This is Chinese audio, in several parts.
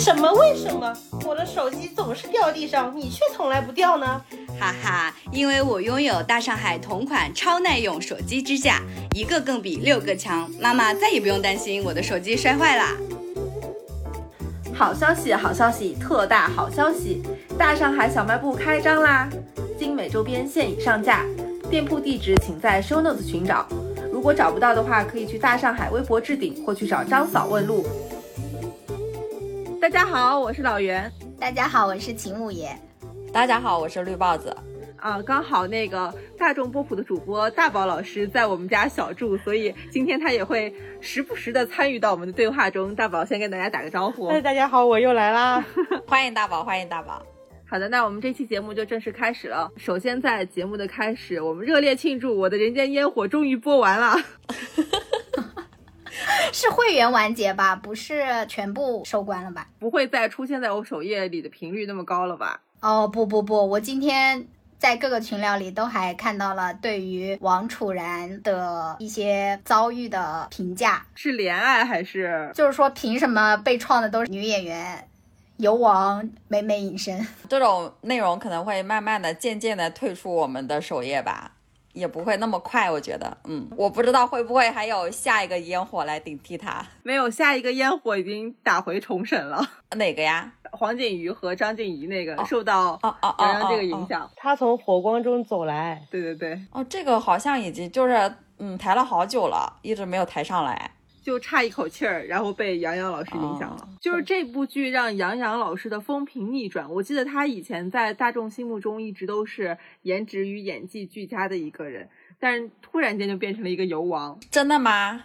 什么？为什么我的手机总是掉地上，你却从来不掉呢？哈哈，因为我拥有大上海同款超耐用手机支架，一个更比六个强，妈妈再也不用担心我的手机摔坏啦。好消息，好消息，特大好消息！大上海小卖部开张啦！精美周边现已上架，店铺地址请在 show notes 寻找。如果找不到的话，可以去大上海微博置顶或去找张嫂问路。大家好，我是老袁。大家好，我是秦五爷。大家好，我是绿豹子。啊，刚好那个大众波普的主播大宝老师在我们家小住，所以今天他也会时不时的参与到我们的对话中。大宝先跟大家打个招呼。哎 大家好，我又来啦！欢迎大宝，欢迎大宝。好的，那我们这期节目就正式开始了。首先，在节目的开始，我们热烈庆祝我的人间烟火终于播完了。是会员完结吧？不是全部收官了吧？不会再出现在我首页里的频率那么高了吧？哦，不不不，我今天在各个群聊里都还看到了对于王楚然的一些遭遇的评价，是怜爱还是？就是说凭什么被创的都是女演员，游王美美隐身？这种内容可能会慢慢的、渐渐的退出我们的首页吧。也不会那么快，我觉得，嗯，我不知道会不会还有下一个烟火来顶替他。没有，下一个烟火已经打回重审了。哪个呀？黄景瑜和张婧仪那个受到杨洋这个影响，他从火光中走来。对对对。哦，这个好像已经就是嗯抬了好久了，一直没有抬上来。就差一口气儿，然后被杨洋老师影响了。就是这部剧让杨洋老师的风评逆转。我记得他以前在大众心目中一直都是颜值与演技俱佳的一个人，但是突然间就变成了一个油王。真的吗？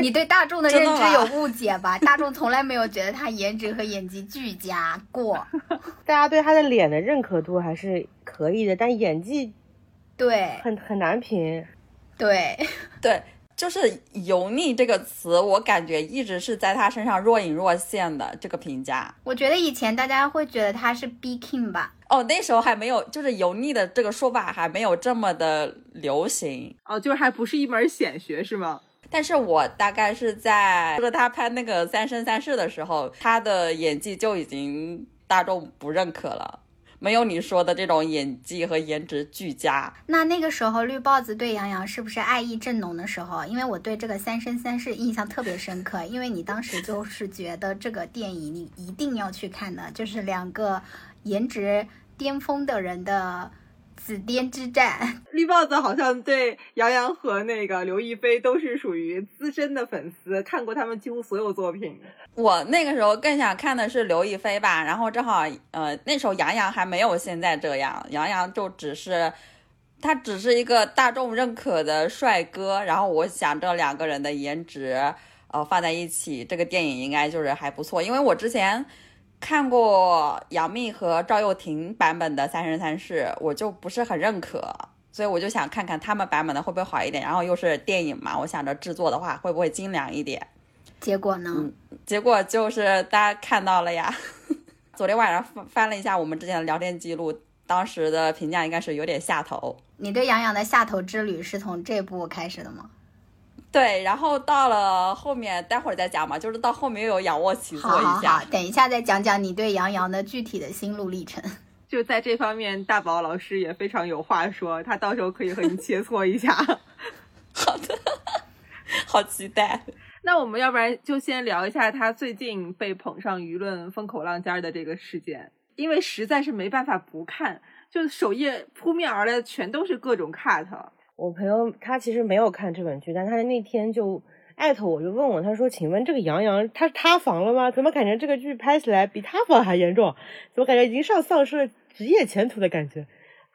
你对大众的认知有误解吧？大众从来没有觉得他颜值和演技俱佳过。大家对他的脸的认可度还是可以的，但演技对很很难评。对对。就是油腻这个词，我感觉一直是在他身上若隐若现的这个评价。我觉得以前大家会觉得他是 B King 吧？哦，那时候还没有，就是油腻的这个说法还没有这么的流行。哦，就是还不是一门显学是吗？但是我大概是在就是他拍那个《三生三世》的时候，他的演技就已经大众不认可了。没有你说的这种演技和颜值俱佳。那那个时候绿豹子对杨洋是不是爱意正浓的时候？因为我对这个《三生三世》印象特别深刻，因为你当时就是觉得这个电影你一定要去看的，就是两个颜值巅峰的人的。紫巅之战，绿帽子好像对杨洋和那个刘亦菲都是属于资深的粉丝，看过他们几乎所有作品。我那个时候更想看的是刘亦菲吧，然后正好呃那时候杨洋还没有现在这样，杨洋就只是他只是一个大众认可的帅哥，然后我想这两个人的颜值呃放在一起，这个电影应该就是还不错，因为我之前。看过杨幂和赵又廷版本的《三生三世》，我就不是很认可，所以我就想看看他们版本的会不会好一点。然后又是电影嘛，我想着制作的话会不会精良一点。结果呢？嗯，结果就是大家看到了呀。昨天晚上翻翻了一下我们之前的聊天记录，当时的评价应该是有点下头。你对杨洋的下头之旅是从这部开始的吗？对，然后到了后面，待会儿再讲嘛，就是到后面又有仰卧起坐一下。等一下再讲讲你对杨洋的具体的心路历程。就在这方面，大宝老师也非常有话说，他到时候可以和你切磋一下。好的，好期待。那我们要不然就先聊一下他最近被捧上舆论风口浪尖的这个事件，因为实在是没办法不看，就首页扑面而来全都是各种 cut。我朋友他其实没有看这本剧，但他那天就艾特我，就问我，他说：“请问这个杨洋他塌房了吗？怎么感觉这个剧拍起来比塌房还严重？怎么感觉已经上丧失了职业前途的感觉？”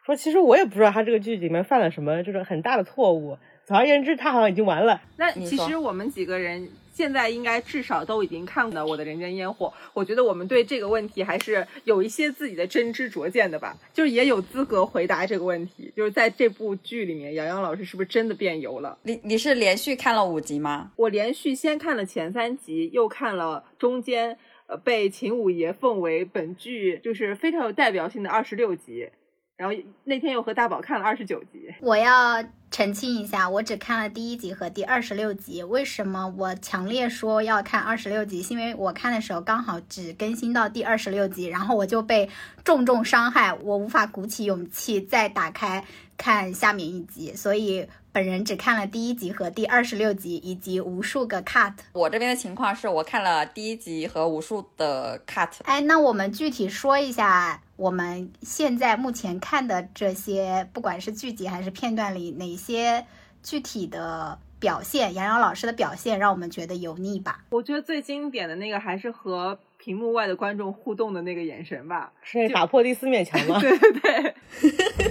说其实我也不知道他这个剧里面犯了什么，就是很大的错误。总而言之，他好像已经完了。那其实我们几个人现在应该至少都已经看过了《我的人间烟火》，我觉得我们对这个问题还是有一些自己的真知灼见的吧，就是也有资格回答这个问题。就是在这部剧里面，杨洋老师是不是真的变油了？你你是连续看了五集吗？我连续先看了前三集，又看了中间，呃，被秦五爷奉为本剧就是非常有代表性的二十六集，然后那天又和大宝看了二十九集。我要澄清一下，我只看了第一集和第二十六集。为什么我强烈说要看二十六集？是因为我看的时候刚好只更新到第二十六集，然后我就被重重伤害，我无法鼓起勇气再打开看下面一集，所以本人只看了第一集和第二十六集，以及无数个 cut。我这边的情况是我看了第一集和无数的 cut。哎，那我们具体说一下，我们现在目前看的这些，不管是剧集还是片段里，哪些具体的表现，杨洋老师的表现让我们觉得油腻吧？我觉得最经典的那个还是和屏幕外的观众互动的那个眼神吧。是那打破第四面墙吗？对对对，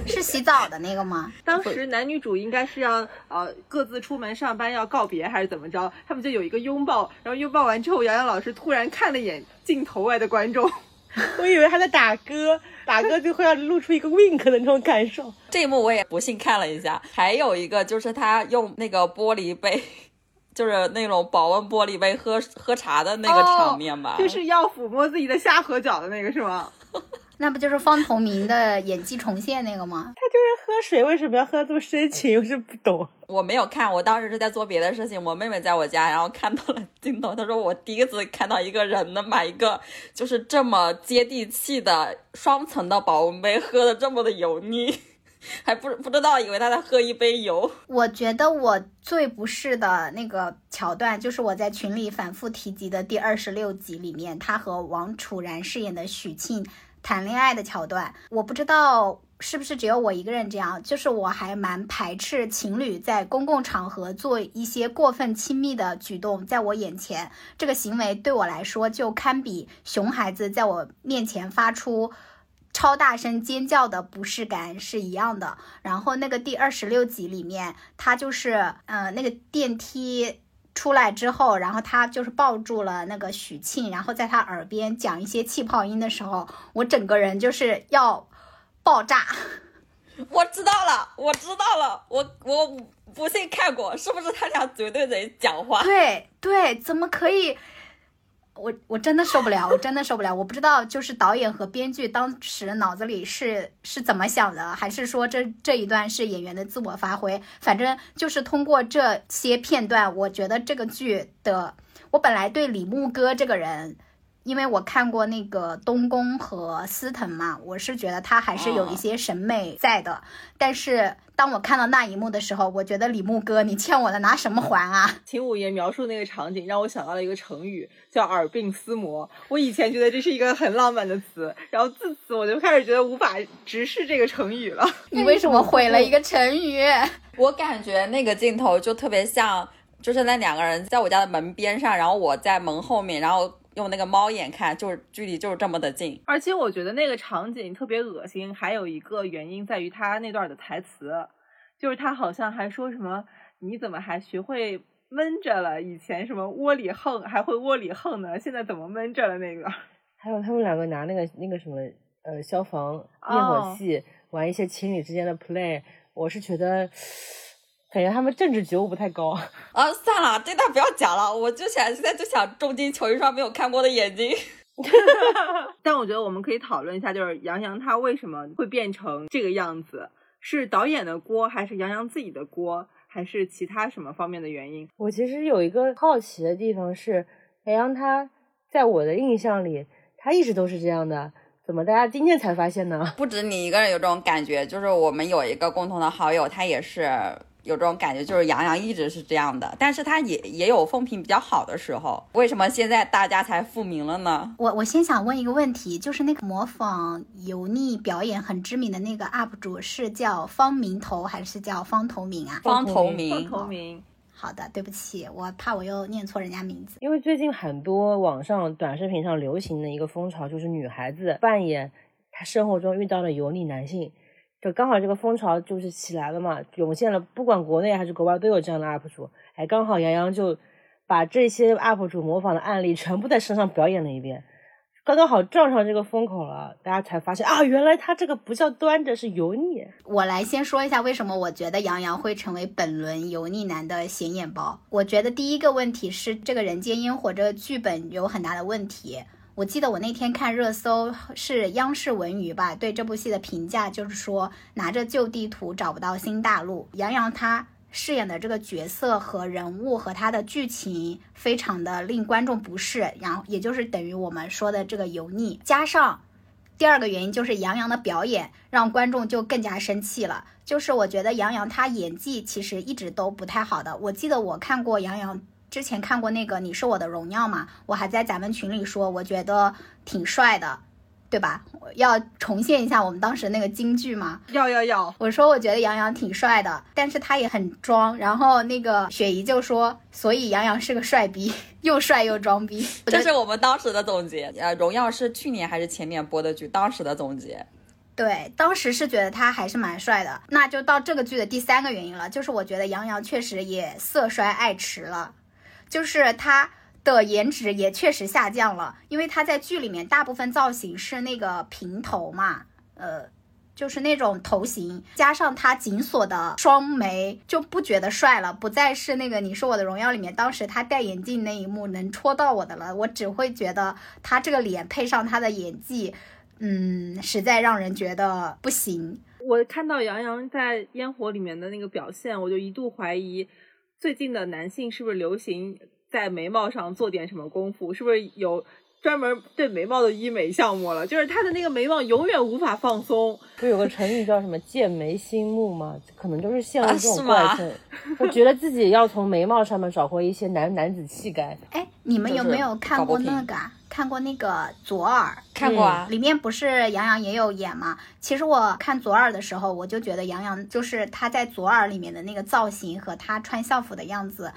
是洗澡的那个吗？当时男女主应该是要呃各自出门上班要告别还是怎么着，他们就有一个拥抱，然后拥抱完之后，杨洋老师突然看了眼镜头外的观众，我以为他在打歌，打歌就会要露出一个 wink 的那种感受。这一幕我也不幸看了一下，还有一个就是他用那个玻璃杯，就是那种保温玻璃杯喝喝茶的那个场面吧。就是要抚摸自己的下颌角的那个是吗？那不就是方同明的演技重现那个吗？他就是喝水，为什么要喝这么深情？我是不懂。我没有看，我当时是在做别的事情。我妹妹在我家，然后看到了镜头，她说我第一次看到一个人能把一个就是这么接地气的双层的保温杯喝的这么的油腻，还不不知道以为他在喝一杯油。我觉得我最不适的那个桥段，就是我在群里反复提及的第二十六集里面，他和王楚然饰演的许沁谈恋爱的桥段。我不知道是不是只有我一个人这样，就是我还蛮排斥情侣在公共场合做一些过分亲密的举动，在我眼前，这个行为对我来说就堪比熊孩子在我面前发出。超大声尖叫的不适感是一样的。然后那个第二十六集里面，他就是呃那个电梯出来之后，然后他就是抱住了那个许沁，然后在他耳边讲一些气泡音的时候，我整个人就是要爆炸。我知道了，我知道了，我我不信看过，是不是他俩嘴对嘴讲话？对对，怎么可以？我我真的受不了，我真的受不了。我不知道，就是导演和编剧当时脑子里是是怎么想的，还是说这这一段是演员的自我发挥？反正就是通过这些片段，我觉得这个剧的，我本来对李牧歌这个人。因为我看过那个东宫和司藤嘛，我是觉得他还是有一些审美在的。但是当我看到那一幕的时候，我觉得李牧哥，你欠我的拿什么还啊？秦五爷描述那个场景，让我想到了一个成语，叫耳鬓厮磨。我以前觉得这是一个很浪漫的词，然后自此我就开始觉得无法直视这个成语了。你为什么毁了一个成语？我感觉那个镜头就特别像，就是那两个人在我家的门边上，然后我在门后面，然后。用那个猫眼看，就是距离就是这么的近，而且我觉得那个场景特别恶心。还有一个原因在于他那段的台词，就是他好像还说什么“你怎么还学会闷着了？以前什么窝里横还会窝里横呢，现在怎么闷着了？”那个，还有他们两个拿那个那个什么呃消防灭火器玩一些情侣之间的 play，我是觉得。感觉他们政治觉悟不太高 啊！算了，这段不要讲了。我就想现在就想重金求一双没有看过的眼睛。但我觉得我们可以讨论一下，就是杨洋他为什么会变成这个样子？是导演的锅，还是杨洋自己的锅，还是其他什么方面的原因？我其实有一个好奇的地方是，杨洋他在我的印象里，他一直都是这样的。怎么大家今天才发现呢？不止你一个人有这种感觉，就是我们有一个共同的好友，他也是。有这种感觉，就是杨洋一直是这样的，但是他也也有风评比较好的时候。为什么现在大家才复明了呢？我我先想问一个问题，就是那个模仿油腻表演很知名的那个 UP 主是叫方明头还是叫方头明啊？方头明，方头明。好的，对不起，我怕我又念错人家名字。因为最近很多网上短视频上流行的一个风潮，就是女孩子扮演她生活中遇到的油腻男性。就刚好这个风潮就是起来了嘛，涌现了，不管国内还是国外都有这样的 UP 主，哎，刚好杨洋就把这些 UP 主模仿的案例 全部在身上表演了一遍。刚刚好撞上这个风口了，大家才发现啊，原来他这个不叫端着，是油腻。我来先说一下为什么我觉得杨洋会成为本轮油腻男的显眼包。我觉得第一个问题是这个《人间烟火》这个剧本有很大的问题。我记得我那天看热搜是央视文娱吧，对这部戏的评价就是说拿着旧地图找不到新大陆。杨洋他。饰演的这个角色和人物和他的剧情非常的令观众不适，然后也就是等于我们说的这个油腻，加上第二个原因就是杨洋的表演让观众就更加生气了。就是我觉得杨洋他演技其实一直都不太好的。我记得我看过杨洋之前看过那个《你是我的荣耀》嘛，我还在咱们群里说我觉得挺帅的。对吧？要重现一下我们当时那个京剧嘛？要要要！我说我觉得杨洋挺帅的，但是他也很装。然后那个雪姨就说，所以杨洋是个帅逼，又帅又装逼。这是我们当时的总结。呃，荣耀是去年还是前年播的剧？当时的总结。对，当时是觉得他还是蛮帅的。那就到这个剧的第三个原因了，就是我觉得杨洋确实也色衰爱弛了，就是他。的颜值也确实下降了，因为他在剧里面大部分造型是那个平头嘛，呃，就是那种头型，加上他紧锁的双眉，就不觉得帅了，不再是那个《你是我的荣耀》里面当时他戴眼镜那一幕能戳到我的了，我只会觉得他这个脸配上他的演技，嗯，实在让人觉得不行。我看到杨洋在《烟火》里面的那个表现，我就一度怀疑最近的男性是不是流行。在眉毛上做点什么功夫，是不是有专门对眉毛的医美项目了？就是他的那个眉毛永远无法放松。不有个成语叫什么“剑眉星目”吗？可能就是陷入这种怪症，我觉得自己要从眉毛上面找回一些男男子气概。哎，你们有没有看过那个？看过那个《左耳》？看过啊，里面不是杨洋也有演吗？其实我看《左耳》的时候，我就觉得杨洋就是他在《左耳》里面的那个造型和他穿校服的样子。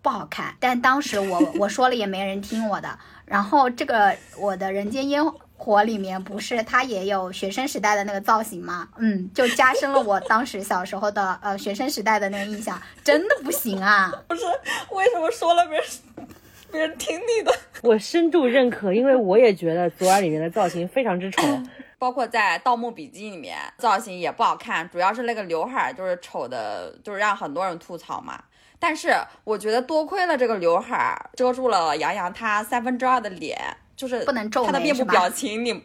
不好看，但当时我 我说了也没人听我的。然后这个我的人间烟火里面不是他也有学生时代的那个造型吗？嗯，就加深了我当时小时候的呃学生时代的那个印象，真的不行啊！不是为什么说了别人别人听你的？我深度认可，因为我也觉得左耳里面的造型非常之丑，包括在《盗墓笔记》里面造型也不好看，主要是那个刘海就是丑的，就是让很多人吐槽嘛。但是我觉得多亏了这个刘海遮住了杨洋他三分之二的脸，就是不能皱他的面部表情，你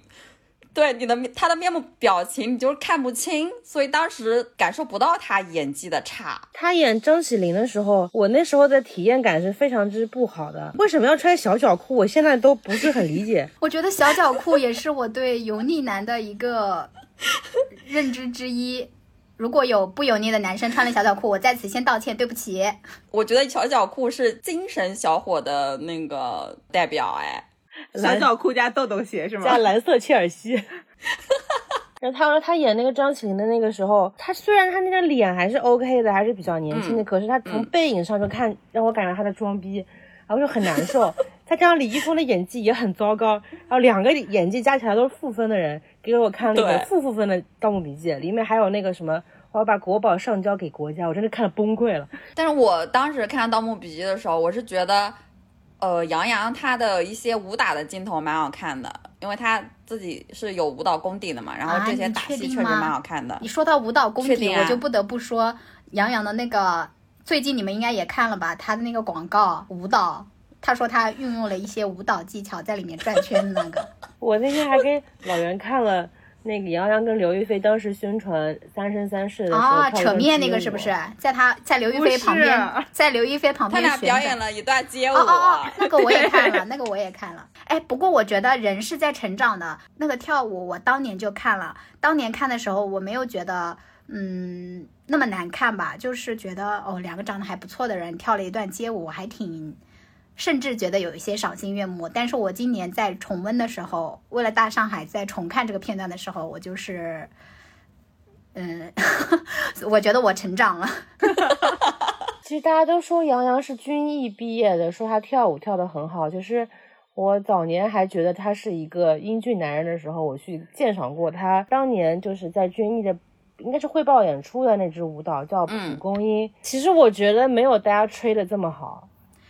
对你的他的面部表情你就是看不清，所以当时感受不到他演技的差。他演张起灵的时候，我那时候的体验感是非常之不好的。为什么要穿小脚裤？我现在都不是很理解。我觉得小脚裤也是我对油腻男的一个认知之一。如果有不油腻的男生穿了小脚裤，我在此先道歉，对不起。我觉得小脚裤是精神小伙的那个代表，哎，小脚裤加豆豆鞋是吗？加蓝色切尔西。然后他说他演那个张起灵的那个时候，他虽然他那个脸还是 OK 的，还是比较年轻的，可是他从背影上就看让我感觉他在装逼，然后就很难受。他加上李易峰的演技也很糟糕，然后两个演技加起来都是负分的人。给我看那个负负分的《盗墓笔记》，里面还有那个什么，我要把国宝上交给国家，我真的看了崩溃了。但是我当时看《盗墓笔记》的时候，我是觉得，呃，杨洋他的一些武打的镜头蛮好看的，因为他自己是有舞蹈功底的嘛，然后这些打戏确实蛮好看的。你说到舞蹈功底，我就不得不说杨洋的那个，最近你们应该也看了吧？他的那个广告舞蹈。他说他运用了一些舞蹈技巧在里面转圈的那个。我那天还给老袁看了那个杨洋跟刘亦菲当时宣传《三生三世》的时候啊，扯面那个是不是？在他在刘亦菲旁边，在刘亦菲旁边，他俩表演了一段街舞。哦哦哦，那个我也 看了，那个我也看了。哎，不过我觉得人是在成长的。那个跳舞我当年就看了，当年看的时候我没有觉得嗯那么难看吧，就是觉得哦两个长得还不错的人跳了一段街舞，还挺。甚至觉得有一些赏心悦目，但是我今年在重温的时候，为了大上海在重看这个片段的时候，我就是，嗯，我觉得我成长了。其实大家都说杨洋是军艺毕业的，说他跳舞跳得很好。就是我早年还觉得他是一个英俊男人的时候，我去鉴赏过他当年就是在军艺的应该是汇报演出的那支舞蹈叫蒲嗯公英。其实我觉得没有大家吹的这么好，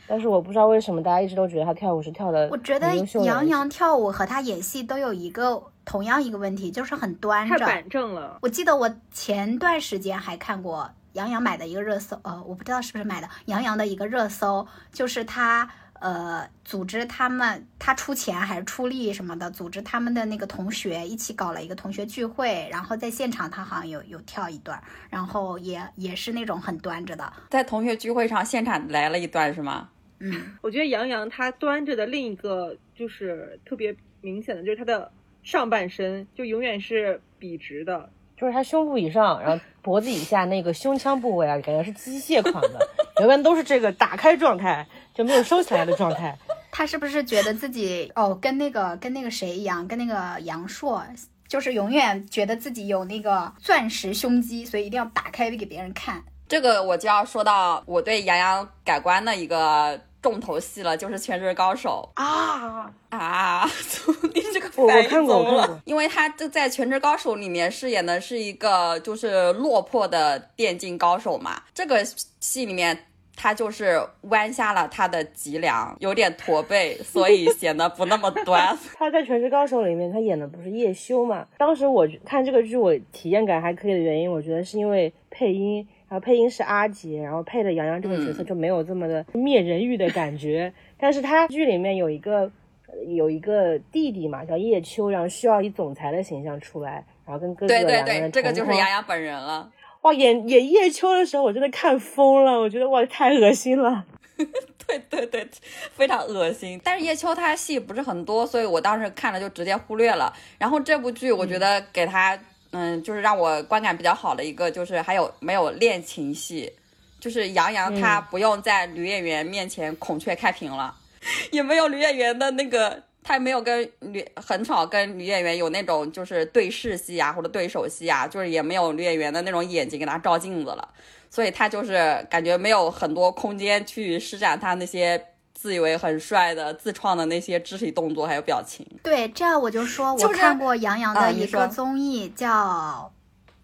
但是我不知道为什么大家一直都觉得他跳舞是跳的我觉得杨洋跳舞和他演戏都有一个同样一个问题，就是很端着。太板正了。我记得我前段时间还看过杨洋买的一个热搜，呃，我不知道是不是买的杨洋的一个热搜，就是他呃组织他们，他出钱还是出力什么的，组织他们的那个同学一起搞了一个同学聚会，然后在现场他好像有有跳一段，然后也也是那种很端着的，在同学聚会上现场来了一段是吗？嗯，我觉得杨洋他端着的另一个就是特别明显的，就是他的上半身就永远是笔直的，就是他胸部以上，然后脖子以下那个胸腔部位啊，感觉是机械款的，永远都是这个打开状态，就没有收起来的状态。他是不是觉得自己哦跟那个跟那个谁一样，跟那个杨烁。就是永远觉得自己有那个钻石胸肌，所以一定要打开给别人看。这个我就要说到我对杨洋改观的一个重头戏了，就是《全职高手啊，》啊！你这个反应看过怎么了我看过因为他就在《全职高手》里面饰演的是一个就是落魄的电竞高手嘛，这个戏里面。他就是弯下了他的脊梁，有点驼背，所以 显得不那么端。他在《全职高手》里面，他演的不是叶修嘛？当时我看这个剧，我体验感还可以的原因，我觉得是因为配音，然后配音是阿杰，然后配的杨洋这个角色就没有这么的灭人欲的感觉。但是他剧里面有一个呃有一个弟弟嘛，叫叶秋，然后需要以总裁的形象出来，然后跟哥哥对对两个人对，这个就是杨洋本人了。哇，演演叶秋的时候，我真的看疯了，我觉得哇太恶心了。对对对，非常恶心。但是叶秋他戏不是很多，所以我当时看了就直接忽略了。然后这部剧我觉得给他，嗯，就是让我观感比较好的一个，就是还有没有恋情戏，就是杨洋他不用在女演员面前孔雀开屏了，也没有女演员的那个。他也没有跟女很少跟女演员有那种就是对视戏啊或者对手戏啊，就是也没有女演员的那种眼睛给他照镜子了。所以他就是感觉没有很多空间去施展他那些自以为很帅的自创的那些肢体动作还有表情。对，这样我就说，我就是看过杨洋的一个综艺叫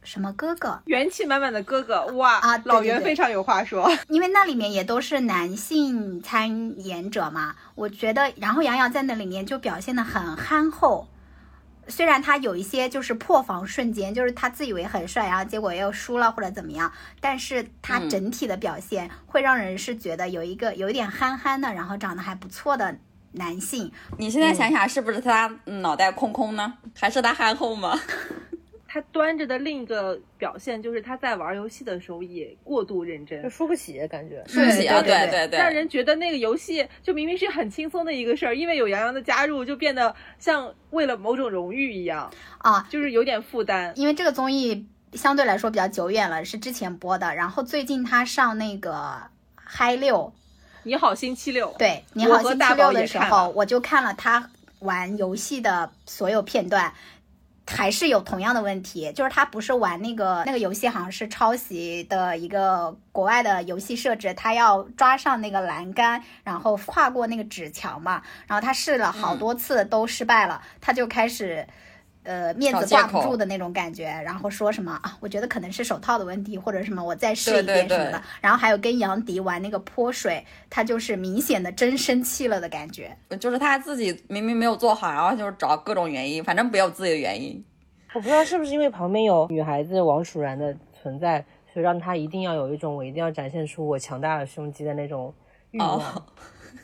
什么哥哥，元气满满的哥哥，哇，啊对对对老袁非常有话说。因为那里面也都是男性参演者嘛，我觉得，然后杨洋在那里面就表现的很憨厚。虽然他有一些就是破防瞬间，就是他自以为很帅，然后结果又输了或者怎么样，但是他嗯整体的表现会让人是觉得有一个有一点憨憨的，然后长得还不错的男性。你现在想想，是不是他脑袋空空呢？还是他憨厚吗？他端着的另一个表现就是他在玩游戏的时候也过度认真就，输不起感觉。输不起啊？对对对对让人觉得那个游戏就明明是很轻松的一个事儿，因为有杨洋的加入，就变得像为了某种荣誉一样，啊，就是有点负担。因为这个综艺相对来说比较久远了，是之前播的，然后最近他上那个嗨六，你好，星期六，对你好星期大六的时候，我就看了他玩游戏的所有片段。还是有同样的问题，就是他不是玩那个那个游戏，好像是抄袭的一个国外的游戏设置，他要抓上那个栏杆，然后跨过那个纸墙嘛，然后他试了好多次都失败了，他就开始。呃，面子挂不住的那种感觉，然后说什么啊？我觉得可能是手套的问题，或者什么，我再试一遍什么的。对然后还有跟杨迪玩那个泼水，他就是明显的真生气了的感觉。就是他自己明明没有做好，然后就是找各种原因，反正不有自己的原因。我不知道是不是因为旁边有女孩子王楚然的存在，所以让他一定要有一种我一定要展现出我强大的胸肌的那种欲望。哦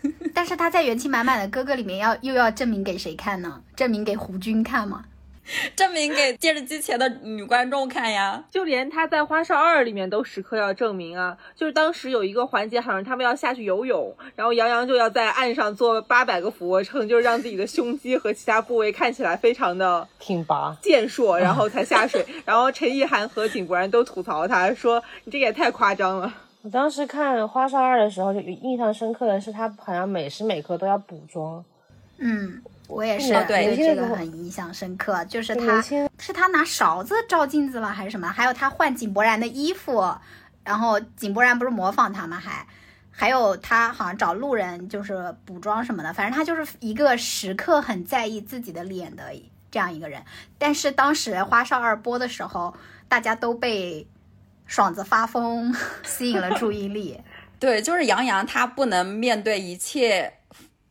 但是他在元气满满的哥哥里面要又要证明给谁看呢？证明给胡军看吗？证明给电视机前的女观众看呀。就连他在《花少二》里面都时刻要证明啊，就是当时有一个环节，好像他们要下去游泳，然后杨洋就要在岸上做八百个俯卧撑，就是让自己的胸肌和其他部位看起来非常的挺拔，健硕，然后才下水。然后陈意涵和井柏然都吐槽他说：“你这个也太夸张了。我当时看《花少二》的时候，就印象深刻的是他好像每时每刻都要补妆，嗯，我也是哦对对这个很印象深刻，就是他是他拿勺子照镜子吗还是什么？还有他换井柏然的衣服，然后井柏然不是模仿他吗？还还有他好像找路人就是补妆什么的，反正他就是一个时刻很在意自己的脸的这样一个人。但是当时《花少二》播的时候，大家都被爽子发疯吸引了注意力。对，就是杨洋，他不能面对一切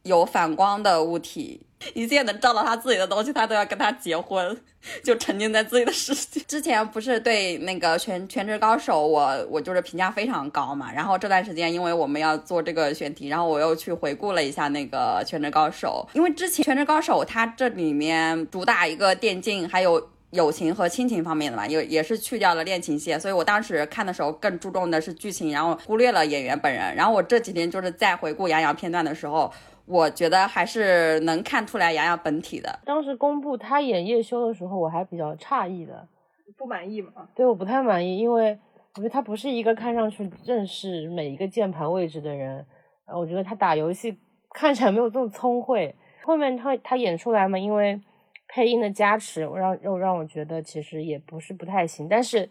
有反光的物体。一切能照到他自己的东西，他都要跟他结婚，就沉浸在自己的世界。之前不是对那个全全职高手，我我就是评价非常高嘛。然后这段时间，因为我们要做这个选题，然后我又去回顾了一下那个全职高手。因为之前全职高手它这里面主打一个电竞，还有友情和亲情方面的嘛，也也是去掉了恋情线。所以我当时看的时候更注重的是剧情，然后忽略了演员本人。然后我这几天就是在回顾杨洋片段的时候。我觉得还是能看出来杨洋本体的。当时公布他演叶修的时候，我还比较诧异的，不满意吗？对，我不太满意，因为我觉得他不是一个看上去认识每一个键盘位置的人。呃，我觉得他打游戏看起来没有这么聪慧。后面他他演出来嘛，因为配音的加持，让又让我觉得其实也不是不太行。但是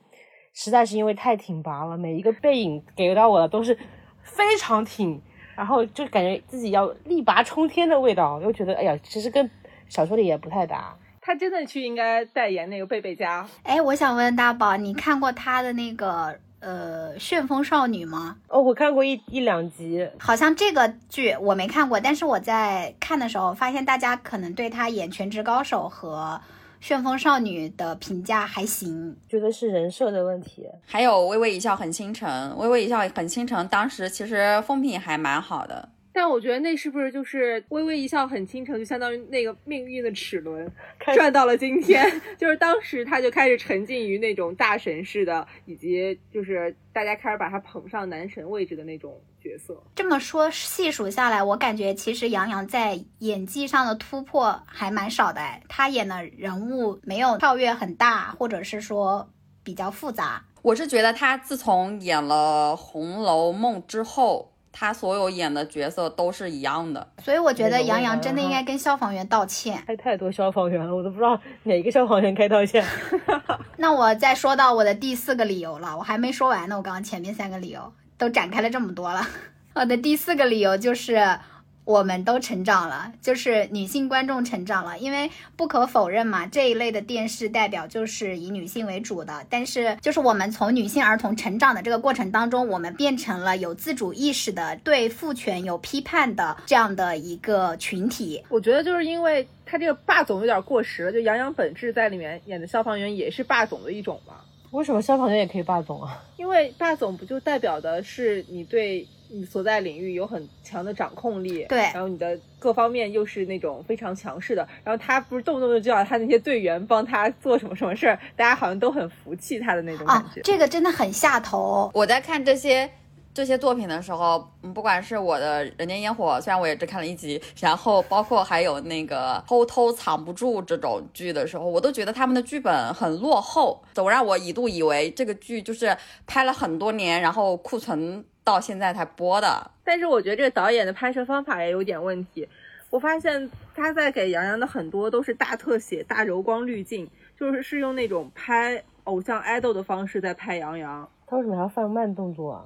实在是因为太挺拔了，每一个背影给到我的都是非常挺。然后就感觉自己要力拔冲天的味道，又觉得哎呀，其实跟小说里也不太搭。他真的去应该代言那个贝贝家。哎，我想问大宝，你看过他的那个呃《旋风少女》吗？哦，我看过一一两集，好像这个剧我没看过，但是我在看的时候发现大家可能对他演《全职高手》和。旋风少女的评价还行，觉得是人设的问题。还有微微一笑很倾城，微微一笑很倾城，当时其实风评还蛮好的。但我觉得那是不是就是微微一笑很倾城，就相当于那个命运的齿轮转到了今天，就是当时他就开始沉浸于那种大神式的，以及就是大家开始把他捧上男神位置的那种角色。这么说细数下来，我感觉其实杨洋在演技上的突破还蛮少的，哎，他演的人物没有跳跃很大，或者是说比较复杂。我是觉得他自从演了《红楼梦》之后。他所有演的角色都是一样的，所以我觉得杨洋真的应该跟消防员道歉。太太多消防员了，我都不知道哪个消防员该道歉。那我再说到我的第四个理由了，我还没说完呢。我刚刚前面三个理由都展开了这么多了，我的第四个理由就是。我们都成长了，就是女性观众成长了，因为不可否认嘛，这一类的电视代表就是以女性为主的。但是，就是我们从女性儿童成长的这个过程当中，我们变成了有自主意识的、对父权有批判的这样的一个群体。我觉得就是因为他这个霸总有点过时了，就杨洋本质在里面演的消防员也是霸总的一种嘛。为什么消防员也可以霸总啊？因为霸总不就代表的是你对。你所在领域有很强的掌控力，对，然后你的各方面又是那种非常强势的，然后他不是动不动就叫他那些队员帮他做什么什么事儿，大家好像都很服气他的那种感觉。这个真的很下头。我在看这些这些作品的时候，不管是我的人间烟火，虽然我也只看了一集，然后包括还有那个偷偷藏不住这种剧的时候，我都觉得他们的剧本很落后，总让我一度以为这个剧就是拍了很多年，然后库存。到现在才播的，但是我觉得这个导演的拍摄方法也有点问题。我发现他在给杨洋的很多都是大特写、大柔光滤镜，就是是用那种拍偶像 idol 的方式在拍杨洋。他为什么还要放慢动作啊？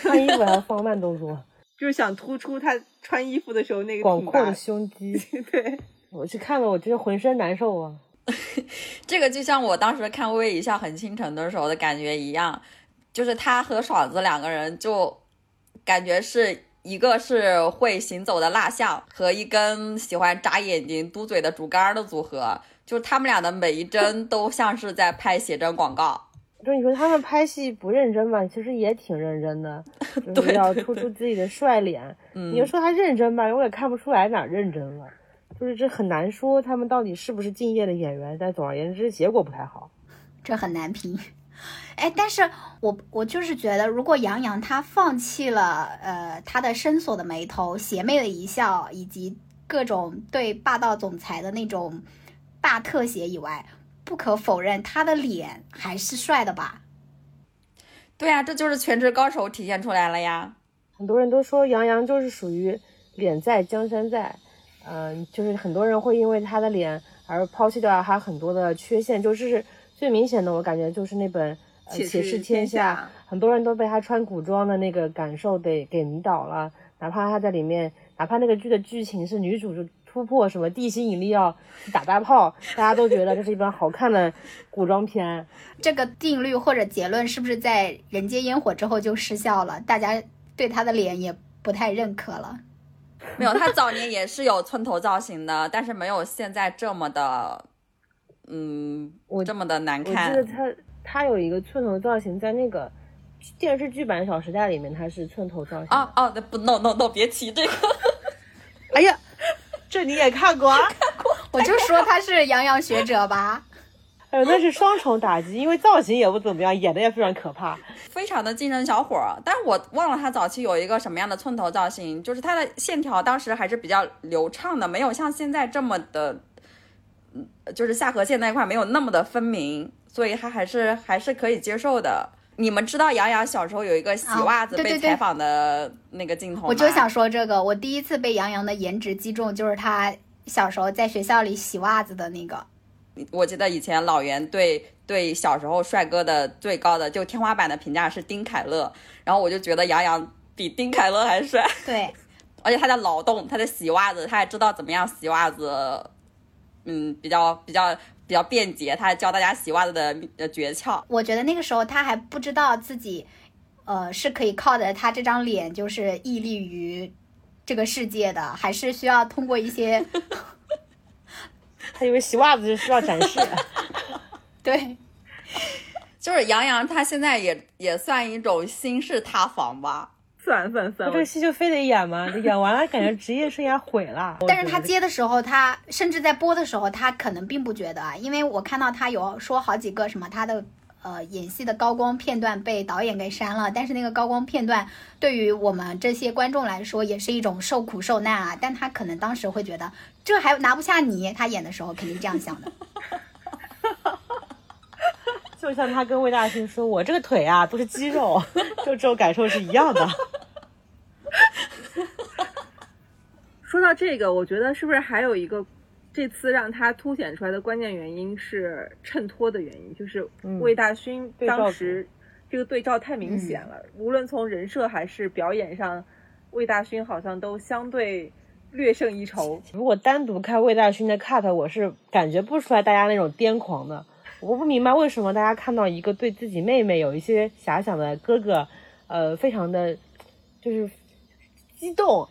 穿衣服还要放慢动作？就是想突出他穿衣服的时候那个广阔的胸肌。对，我去看了，我觉得浑身难受啊。这个就像我当时看《微微一笑很倾城》的时候的感觉一样。就是他和爽子两个人，就感觉是一个是会行走的蜡像，和一根喜欢眨眼睛、嘟嘴的竹竿的组合。就是他们俩的每一帧 都像是在拍写真广告。就你说他们拍戏不认真吧？其实也挺认真的，就是要突出自己的帅脸。你要说他认真吧，我也看不出来哪认真了。就是这很难说他们到底是不是敬业的演员。但总而言之，结果不太好。这很难评。哎，但是我我就是觉得，如果杨洋他放弃了呃他的深锁的眉头、邪魅的一笑，以及各种对霸道总裁的那种大特写以外，不可否认他的脸还是帅的吧？对呀，这就是全职高手体现出来了呀。很多人都说杨洋就是属于脸在江山在，嗯，就是很多人会因为他的脸而抛弃掉他很多的缺陷，就是最明显的，我感觉就是那本。且是天下，很多人都被他穿古装的那个感受给给迷倒了。哪怕他在里面，哪怕那个剧的剧情是女主就突破什么地心引力要去打大炮，大家都觉得这是一本好看的古装片。这个定律或者结论是不是在《人间烟火》之后就失效了？大家对他的脸也不太认可了。没有，他早年也是有 寸头造型的，但是没有现在这么的，嗯，我这么的难我记看得。他他有一个寸头造型，在那个电视剧版《小时代》里面，他是寸头造型。啊！哦，那不，no no no，别提这个。哎呀，这你也看过啊？我就说他是杨洋学者吧。哎 呦，那是双重打击，因为造型也不怎么样，演的也非常可怕。非常的精神小伙儿，但是我忘了他早期有一个什么样的寸头造型，就是他的线条当时还是比较流畅的，没有像现在这么的，嗯，就是下颌线那一块没有那么的分明，所以他还是还是可以接受的。你们知道杨洋小时候有一个洗袜子被采访的那个镜头吗？我就想说这个，我第一次被杨洋的颜值击中，就是他小时候在学校里洗袜子的那个。我记得以前老袁对对小时候帅哥的最高的就天花板的评价是丁凯乐，然后我就觉得杨洋比丁凯乐还帅。对，而且他的劳动，他的洗袜子，他还知道怎么样洗袜子，嗯，比较比较比较便捷，他还教大家洗袜子的呃诀窍。我觉得那个时候他还不知道自己，呃，是可以靠着他这张脸就是屹立于这个世界的，还是需要通过一些 他以为洗袜子是需要展示。对就是杨洋，他现在也也算一种新式塌房吧。算算算，这个戏就非得演吗？演完了感觉职业生涯毁了。但是他接的时候，他甚至在播的时候，他可能并不觉得啊，因为我看到他有说好几个什么他的呃演戏的高光片段被导演给删了，但是那个高光片段对于我们这些观众来说也是一种受苦受难啊，但他可能当时会觉得这还拿不下你，他演的时候肯定这样想的。就像他跟魏大勋说：“我这个腿啊都是肌肉，就这种感受是一样的。说到这个，我觉得是不是还有一个这次让他凸显出来的关键原因是衬托的原因，就是嗯魏大勋当时这个对照太明显了，无论从人设还是表演上，魏大勋好像都相对略胜一筹。如果单独看魏大勋的 cut，我是感觉不出来大家那种癫狂的。我不明白为什么大家看到一个对自己妹妹有一些遐想的哥哥，呃，非常的就是激动。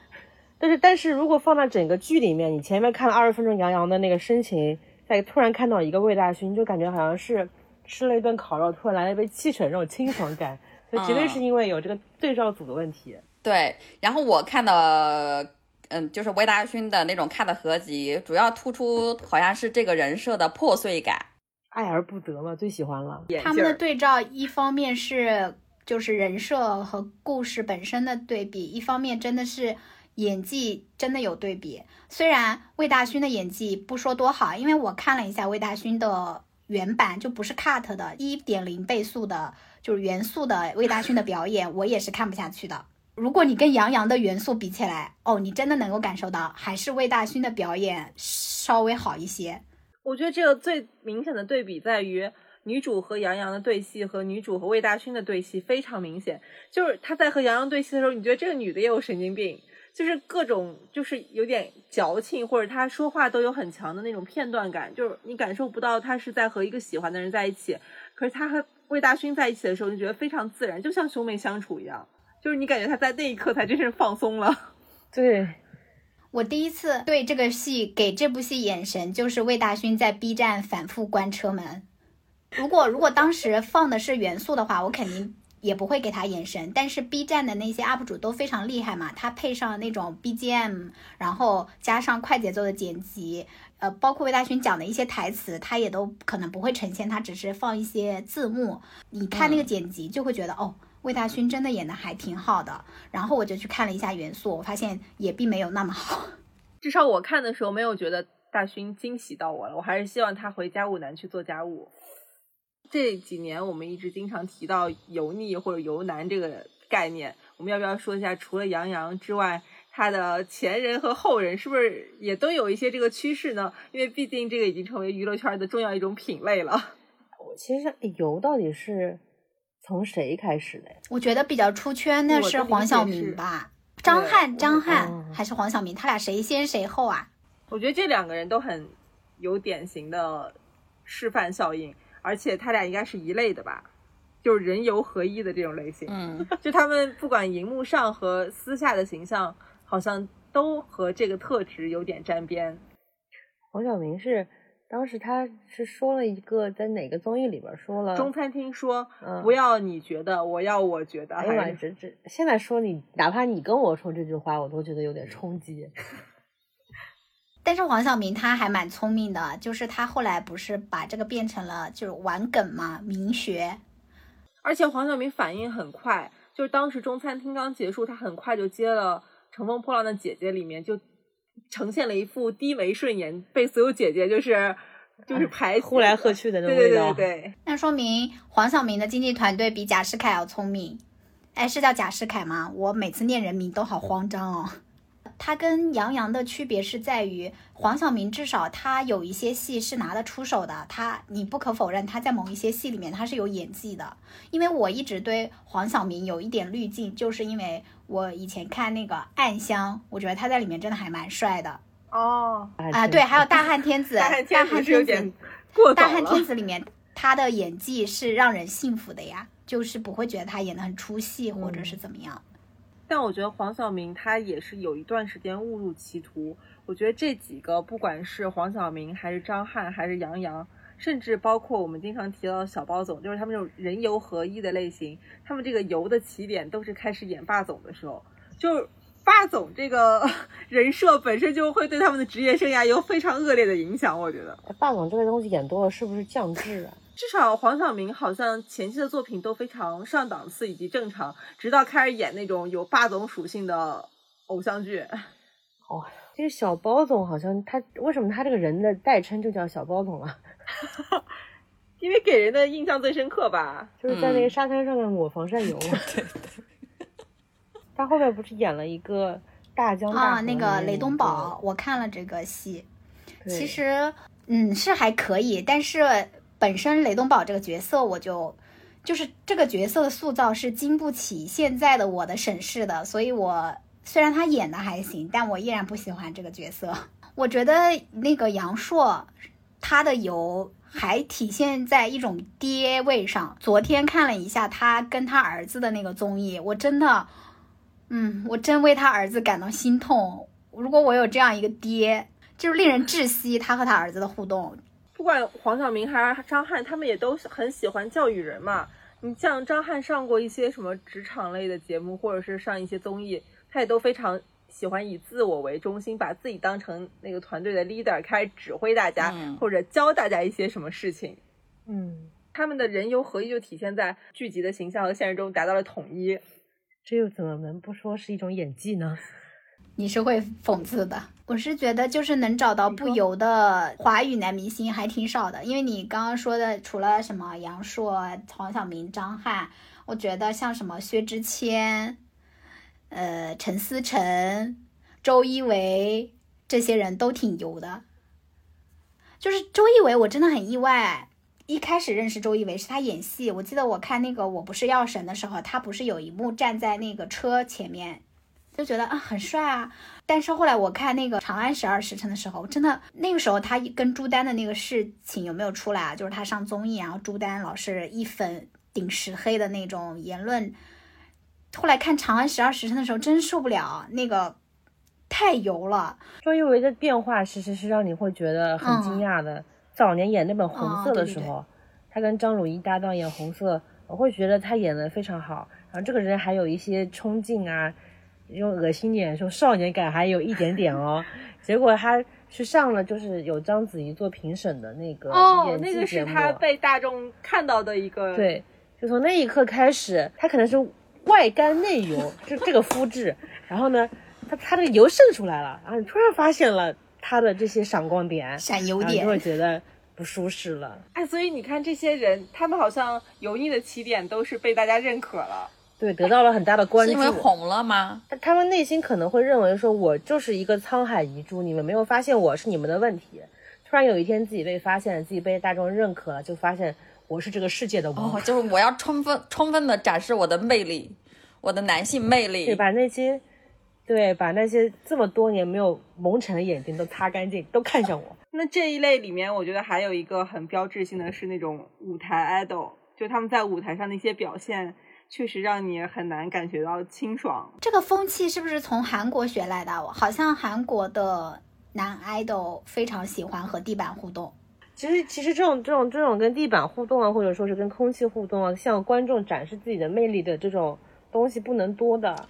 但是，但是如果放在整个剧里面，你前面看了二十分钟杨洋的那个深情，再突然看到一个魏大勋，就感觉好像是吃了一顿烤肉，突然来了一杯汽水，那种清爽感。所 以绝对是因为有这个对照组的问题。对，然后我看的，嗯，就是魏大勋的那种看的合集，主要突出好像是这个人设的破碎感。爱而不得嘛，最喜欢了。他们的对照，一方面是就是人设和故事本身的对比，一方面真的是演技真的有对比。虽然魏大勋的演技不说多好，因为我看了一下魏大勋的原版，就不是 cut 的，一点零倍速的，就是原速的魏大勋的表演，我也是看不下去的。如果你跟杨洋的元素比起来，哦，你真的能够感受到，还是魏大勋的表演稍微好一些。我觉得这个最明显的对比在于女主和杨洋的对戏和女主和魏大勋的对戏非常明显。就是她在和杨洋对戏的时候，你觉得这个女的也有神经病，就是各种就是有点矫情，或者他说话都有很强的那种片段感，就是你感受不到他是在和一个喜欢的人在一起。可是他和魏大勋在一起的时候，你觉得非常自然，就像兄妹相处一样。就是你感觉他在那一刻才真是放松了。对，我第一次对这个戏给这部戏眼神，就是魏大勋在 B 站反复关车门。如果如果当时放的是元素的话，我肯定也不会给他眼神。但是 B 站的那些 UP 主都非常厉害嘛，他配上那种 BGM，然后加上快节奏的剪辑，呃，包括魏大勋讲的一些台词，他也都可能不会呈现，他只是放一些字幕。你看那个剪辑就会觉得，哦，魏大勋真的演的还挺好的。然后我就去看了一下元素，我发现也并没有那么好。至少我看的时候没有觉得大勋惊喜到我了，我还是希望他回家务男去做家务。这几年我们一直经常提到油腻或者油男这个概念，我们要不要说一下，除了杨洋之外，他的前人和后人是不是也都有一些这个趋势呢？因为毕竟这个已经成为娱乐圈的重要一种品类了。我其实油到底是从谁开始的呀？我觉得比较出圈的是黄晓明吧，张翰，张翰哦还是黄晓明，他俩谁先谁后啊？我觉得这两个人都很有典型的示范效应，而且他俩应该是一类的吧，就是人游合一的这种类型。嗯，就他们不管荧幕上和私下的形象，好像都和这个特质有点沾边。黄晓明是当时他是说了一个在哪个综艺里边说了中餐厅说嗯不要你觉得，我要我觉得，哎呀这这现在说你，哪怕你跟我说这句话，我都觉得有点冲击。但是黄晓明他还蛮聪明的，就是他后来不是把这个变成了就是玩梗嘛，明学。而且黄晓明反应很快，就是当时中餐厅刚结束，他很快就接了《乘风破浪的姐姐》里面，就呈现了一副低眉顺眼，被所有姐姐就是就是排呼来喝去的那对对对种味道。对对，那说明黄晓明的经纪团队比贾士凯要聪明。哎，是叫贾士凯吗？我每次念人名都好慌张哦。他跟杨洋的区别是在于，黄晓明至少他有一些戏是拿得出手的，他你不可否认他在某一些戏里面他是有演技的。因为我一直对黄晓明有一点滤镜，就是因为我以前看那个《暗香》，我觉得他在里面真的还蛮帅的哦，啊。对，还有《大汉天子》，大汉天子是有点子过早大汉天。子里面他的演技是让人信服的呀，就是不会觉得他演的很出戏或者是怎么样。但我觉得黄晓明他也是有一段时间误入歧途。我觉得这几个，不管是黄晓明还是张翰还是杨洋，甚至包括我们经常提到的小包总，就是他们这种人油合一的类型，他们这个油的起点都是开始演霸总的时候，就霸总这个 人设本身就会对他们的职业生涯有非常恶劣的影响。我觉得，霸总这个东西演多了是不是降智啊？至少黄晓明好像前期的作品都非常上档次以及正常，直到开始演那种有霸总属性的偶像剧。哦，这个小包总好像他为什么他这个人的代称就叫小包总啊？因为给人的印象最深刻吧。就是在那个嗯沙滩上面抹防晒油嘛。对对，他后面不是演了一个大江大啊，那个雷东宝，我看了这个戏，其实嗯是还可以，但是本身雷东宝这个角色我就。就是这个角色的塑造是经不起现在的我的审视的，所以我虽然他演的还行，但我依然不喜欢这个角色。我觉得那个杨烁，他的油还体现在一种爹味上。昨天看了一下他跟他儿子的那个综艺，我真的，嗯，我真为他儿子感到心痛。如果我有这样一个爹，就是令人窒息。他和他儿子的互动，不管黄晓明还是张翰，他们也都很喜欢教育人嘛。你像张翰上过一些什么职场类的节目，或者是上一些综艺，他也都非常喜欢以自我为中心，把自己当成那个团队的 leader，开始指挥大家、嗯或者教大家一些什么事情。嗯，他们的人游合一就体现在剧集的形象和现实中达到了统一。这又怎么能不说是一种演技呢？你是会讽刺的。我是觉得就是能找到不油的华语男明星还挺少的，因为你刚刚说的，除了什么杨烁、黄晓明、张翰，我觉得像什么薛之谦、呃陈思诚、周一围这些人都挺油的。就是周一围，我真的很意外。一开始认识周一围是他演戏，我记得我看那个《我不是药神》的时候，他不是有一幕站在那个车前面，就觉得啊很帅啊。但是后来我看那个《长安十二时辰》的时候，真的那个时候他跟朱丹的那个事情有没有出来啊？就是他上综艺，然后朱丹老是一粉顶十黑的那种言论。后来看《长安十二时辰》的时候，真受不了，那个太油了。周一围的变化其实是让你会觉得很惊讶的。早年演那本《红色》的时候，他跟张鲁一搭档演《红色》，我会觉得他演的非常好。然后这个人还有一些冲劲啊，用恶心点说少年感还有一点点哦。结果他去上了就是有章子怡做评审的那个哦，那个是他被大众看到的一个对，就从那一刻开始，他可能是外干内油，就这个肤质，然后呢，他他这个油渗出来了，然后你突然发现了他的这些闪光点，闪油点就会觉得不舒适了。哎，所以你看这些人，他们好像油腻的起点都是被大家认可了。对，得到了很大的关注是因。为红了吗？他他们内心可能会认为说，我就是一个沧海遗珠，你们没有发现我是你们的问题。突然有一天自己被发现了，自己被大众认可了，就发现我是这个世界的王。哦，就是我要充分充分的展示我的魅力，我的男性魅力。对，把那些对，把那些这么多年没有蒙尘的眼睛都擦干净，都看向我。那这一类里面，我觉得还有一个很标志性的是那种舞台 idol，就他们在舞台上的一些表现，确实让你很难感觉到清爽。这个风气是不是从韩国学来的？好像韩国的男 idol 非常喜欢和地板互动。其实，其实这种这种这种跟地板互动啊，或者说是跟空气互动啊，向观众展示自己的魅力的这种东西不能多的。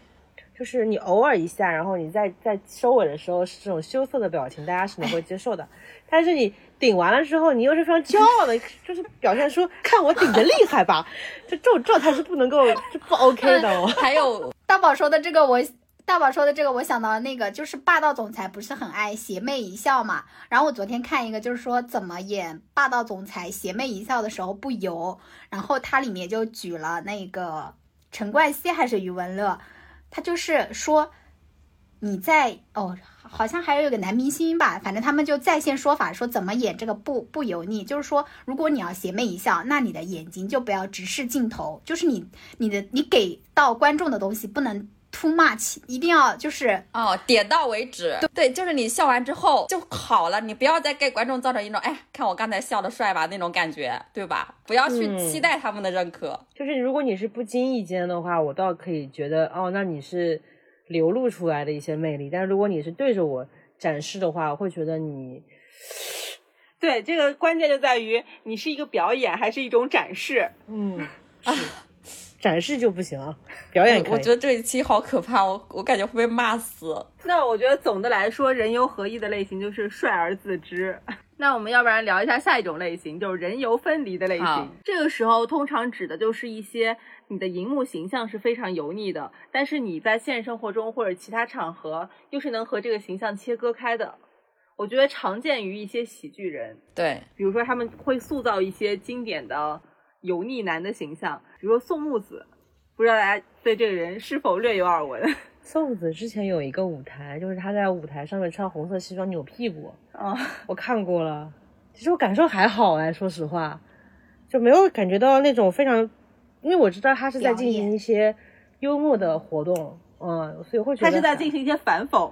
就是你偶尔一下，然后你在在收尾的时候是这种羞涩的表情，大家是能够接受的。但是你顶完了之后，你又是非常骄傲的，就是表现出看我顶的厉害吧，就这种状态是不能够是不 OK 的哦。还有大宝说的这个，我大宝说的这个，我想到那个就是霸道总裁不是很爱邪魅一笑嘛？然后我昨天看一个，就是说怎么演霸道总裁邪魅一笑的时候不油，然后它里面就举了那个陈冠希还是余文乐。他就是说，你在哦，好像还有一个男明星吧，反正他们就在线说法，说怎么演这个不不油腻，就是说，如果你要邪魅一笑，那你的眼睛就不要直视镜头，就是你你的你给到观众的东西不能。Too much，一定要就是哦，点到为止。对，就是你笑完之后就好了，你不要再给观众造成一种哎，看我刚才笑的帅吧那种感觉，对吧？不要去期待他们的认可。就是如果你是不经意间的话，我倒可以觉得哦，那你是流露出来的一些魅力。但是如果你是对着我展示的话，我会觉得你，对这个关键就在于你是一个表演还是一种展示。嗯，是。展示就不行，表演可以。我觉得这一期好可怕，我我感觉会被骂死。那我觉得总的来说，人游合一的类型就是帅而自知。那我们要不然聊一下下一种类型，就是人游分离的类型。这个时候通常指的就是一些你的荧幕形象是非常油腻的，但是你在现实生活中或者其他场合又是能和这个形象切割开的。我觉得常见于一些喜剧人，对，比如说他们会塑造一些经典的。油腻男的形象，比如说宋木子，不知道大家对这个人是否略有耳闻？宋木子之前有一个舞台，就是他在舞台上面穿红色西装扭屁股，啊，我看过了，其实我感受还好哎，说实话，就没有感觉到那种非常，因为我知道他是在进行一些幽默的活动，嗯，所以会觉得他是在进行一些反讽，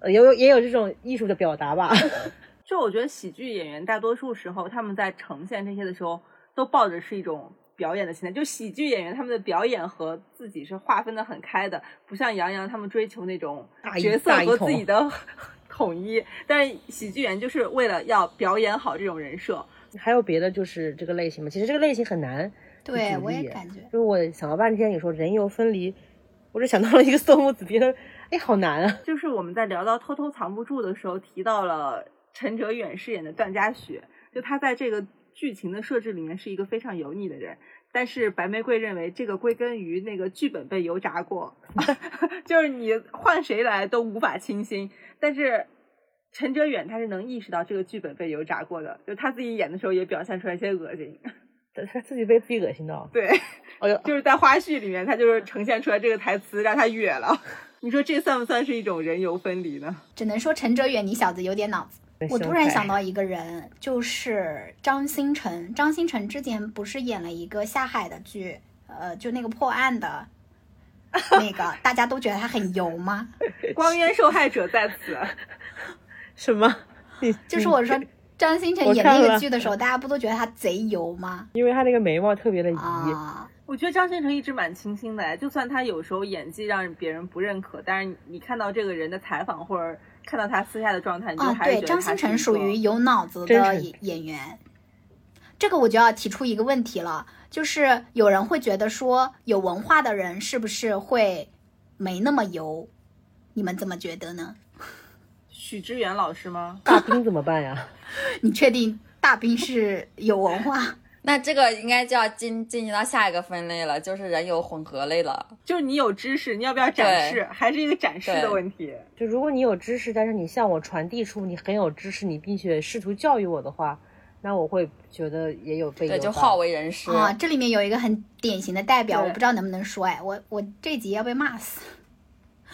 呃，有也有这种艺术的表达吧。就我觉得喜剧演员大多数时候他们在呈现这些的时候。都抱着是一种表演的心态，就喜剧演员他们的表演和自己是划分的很开的，不像杨洋他们追求那种角色和自己的 统一。但是喜剧演员就是为了要表演好这种人设。还有别的就是这个类型吗？其实这个类型很难。对，我也感觉。就是我想了半天，你说人游分离，我就想到了一个 宋木子，别人哎，好难啊。就是我们在聊到偷偷藏不住的时候，提到了陈哲远饰演的段嘉许，就他在这个。剧情的设置里面是一个非常油腻的人，但是白玫瑰认为这个归根于那个剧本被油炸过，就是你换谁来都无法清新。但是陈哲远他是能意识到这个剧本被油炸过的，就他自己演的时候也表现出来一些恶心，他自己被自己恶心到。对，哎呦，就是在花絮里面他就是呈现出来这个台词让他哕了。你说这算不算是一种人油分离呢？只能说陈哲远你小子有点脑子。我突然想到一个人，就是张新成。张新成之前不是演了一个下海的剧，呃，就那个破案的，那个大家都觉得他很油吗？光冤受害者在此。什么？就是我说张新成演那个剧的时候，大家不都觉得他贼油吗？因为他那个眉毛特别的移。我觉得张新成一直蛮清新的，就算他有时候演技让别人不认可，但是你看到这个人的采访或者。看到他私下的状态，你就还对张新成属于有脑子的演员。这个我就要提出一个问题了，就是有人会觉得说，有文化的人是不是会没那么油？你们怎么觉得呢？许知远老师吗？大兵怎么办呀？你确定大兵是有文化？那这个应该就要进进行到下一个分类了，就是人有混合类了。就是你有知识，你要不要展示，还是一个展示的问题。就如果你有知识，但是你向我传递出你很有知识，你并且试图教育我的话，那我会觉得也有被对，就好为人师啊。这里面有一个很典型的代表，我不知道能不能说，哎，我我这集要被骂死。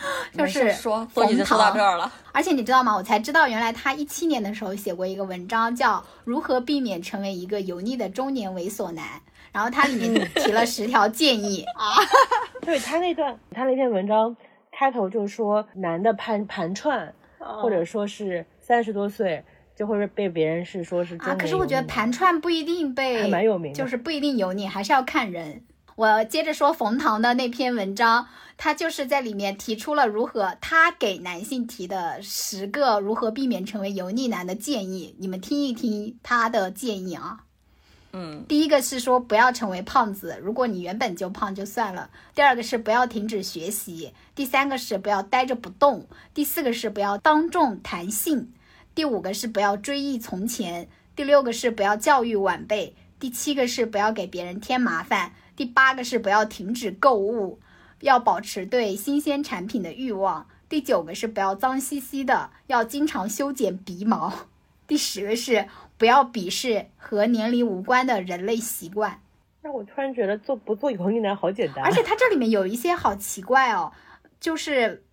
就是说，都已经说到这儿了。而且你知道吗？我才知道，原来他一七年的时候写过一个文章，叫《如何避免成为一个油腻的中年猥琐男》。然后他里面提了十条建议 啊。对他那段，他那篇文章开头就说男的盘盘串，或者说是三十多岁就会被别人是说是啊，可是我觉得盘串不一定被还蛮有名的就是不一定油腻，还是要看人。我接着说冯唐的那篇文章，他就是在里面提出了如何他给男性提的十个如何避免成为油腻男的建议，你们听一听他的建议啊。嗯，第一个是说不要成为胖子，如果你原本就胖就算了。第二个是不要停止学习。第三个是不要呆着不动。第四个是不要当众谈性。第五个是不要追忆从前。第六个是不要教育晚辈。第七个是不要给别人添麻烦。第八个是不要停止购物，要保持对新鲜产品的欲望。第九个是不要脏兮兮的，要经常修剪鼻毛。第十个是不要鄙视和年龄无关的人类习惯。那我突然觉得做不做油腻男好简单，而且它这里面有一些好奇怪哦，就是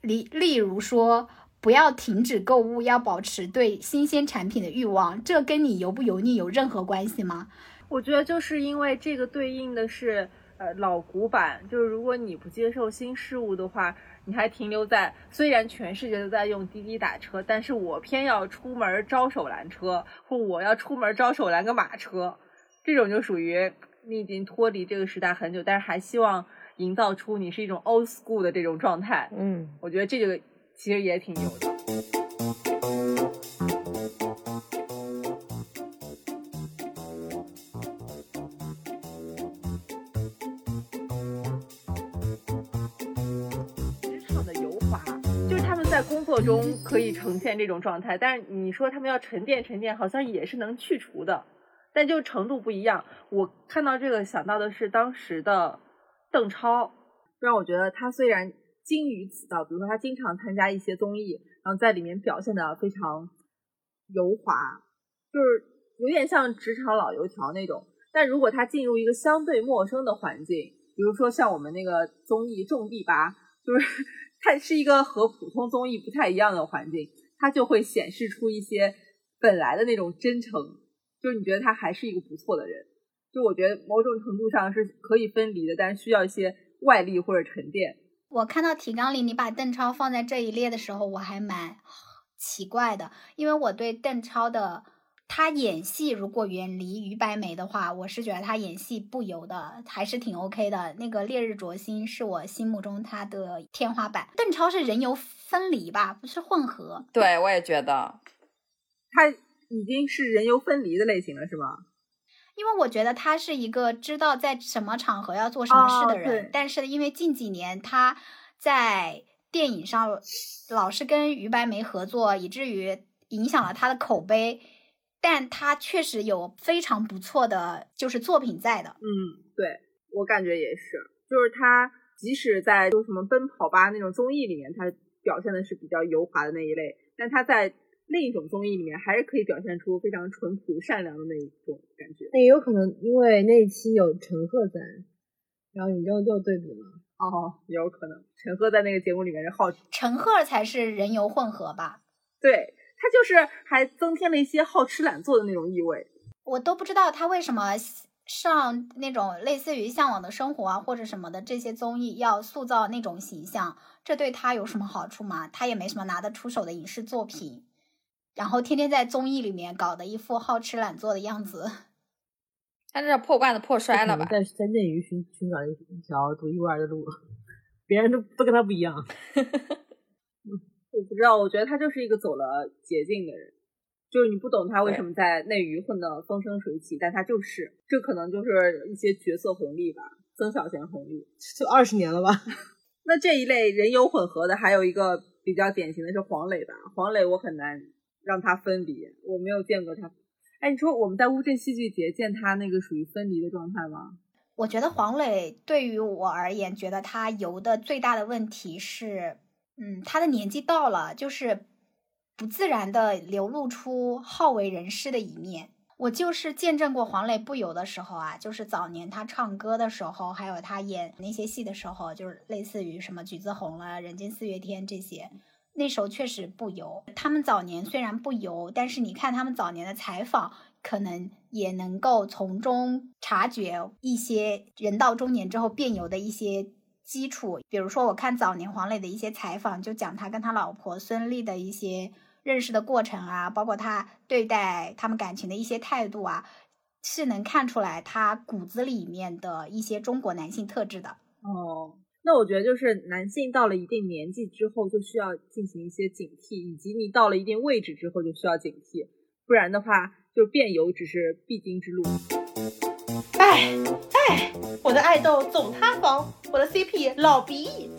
例例如说，不要停止购物，要保持对新鲜产品的欲望，这跟你油不油腻有任何关系吗？我觉得就是因为这个对应的是呃老古板，就是如果你不接受新事物的话，你还停留在虽然全世界都在用滴滴打车，但是我偏要出门招手拦车，或我要出门招手拦个马车，这种就属于你已经脱离这个时代很久，但是还希望营造出你是一种 old school 的这种状态。嗯，我觉得这个其实也挺牛的。工作中可以呈现这种状态，但是你说他们要沉淀沉淀，好像也是能去除的，但就程度不一样。我看到这个想到的是当时的邓超，让我觉得他虽然精于此道，比如说他经常参加一些综艺，然后在里面表现的非常油滑，就是有点像职场老油条那种。但如果他进入一个相对陌生的环境，比如说像我们那个综艺《种地吧》，就是它是一个和普通综艺不太一样的环境，它就会显示出一些本来的那种真诚，就是你觉得他还是一个不错的人。就我觉得某种程度上是可以分离的，但是需要一些外力或者沉淀。我看到提纲里你把邓超放在这一列的时候，我还蛮奇怪的，因为我对邓超的他演戏如果远离于白眉的话，我是觉得他演戏不油的，还是挺 OK 的。那个《烈日灼心》是我心目中他的天花板。邓超是人油分离吧，不是混合。对我也觉得，他已经是人油分离的类型了，是吗？因为我觉得他是一个知道在什么场合要做什么事的人，哦但是因为近几年他在电影上老是跟于白眉合作，以至于影响了他的口碑。但他确实有非常不错的就是作品在的。嗯，对我感觉也是，就是他即使在就什么奔跑吧那种综艺里面，他表现的是比较油滑的那一类，但他在另一种综艺里面还是可以表现出非常淳朴善良的那一种感觉。那也有可能因为那一期有陈赫在，然后你就就对比嘛。哦，也有可能陈赫在那个节目里面是好，陈赫才是人油混合吧？对他就是还增添了一些好吃懒做的那种意味。我都不知道他为什么上那种类似于《向往的生活》啊或者什么的这些综艺要塑造那种形象，这对他有什么好处吗？他也没什么拿得出手的影视作品，然后天天在综艺里面搞得一副好吃懒做的样子。他这破罐子破摔了吧？在在内娱寻寻找一条独一无二的路，别人都都跟他不一样。我不知道，我觉得他就是一个走了捷径的人，就是你不懂他为什么在内娱混得风生水起，但他就是，这可能就是一些角色红利吧，曾小贤红利。就二十年了吧？那这一类人油混合的，还有一个比较典型的是黄磊吧。黄磊我很难让他分离，我没有见过他。哎，你说我们在乌镇戏剧节见他那个属于分离的状态吗？我觉得黄磊对于我而言，觉得他油的最大的问题是，嗯，他的年纪到了，就是不自然的流露出好为人师的一面。我就是见证过黄磊不油的时候啊，就是早年他唱歌的时候，还有他演那些戏的时候，就是类似于什么《橘子红》了，《人间四月天》这些，那时候确实不油。他们早年虽然不油，但是你看他们早年的采访，可能也能够从中察觉一些人到中年之后变油的一些基础。比如说，我看早年黄磊的一些采访，就讲他跟他老婆孙俪的一些认识的过程啊，包括他对待他们感情的一些态度啊，是能看出来他骨子里面的一些中国男性特质的。哦，那我觉得就是男性到了一定年纪之后，就需要进行一些警惕，以及你到了一定位置之后就需要警惕，不然的话，就变油只是必经之路。哎哎，我的爱豆总塌房，我的 CP 老鼻。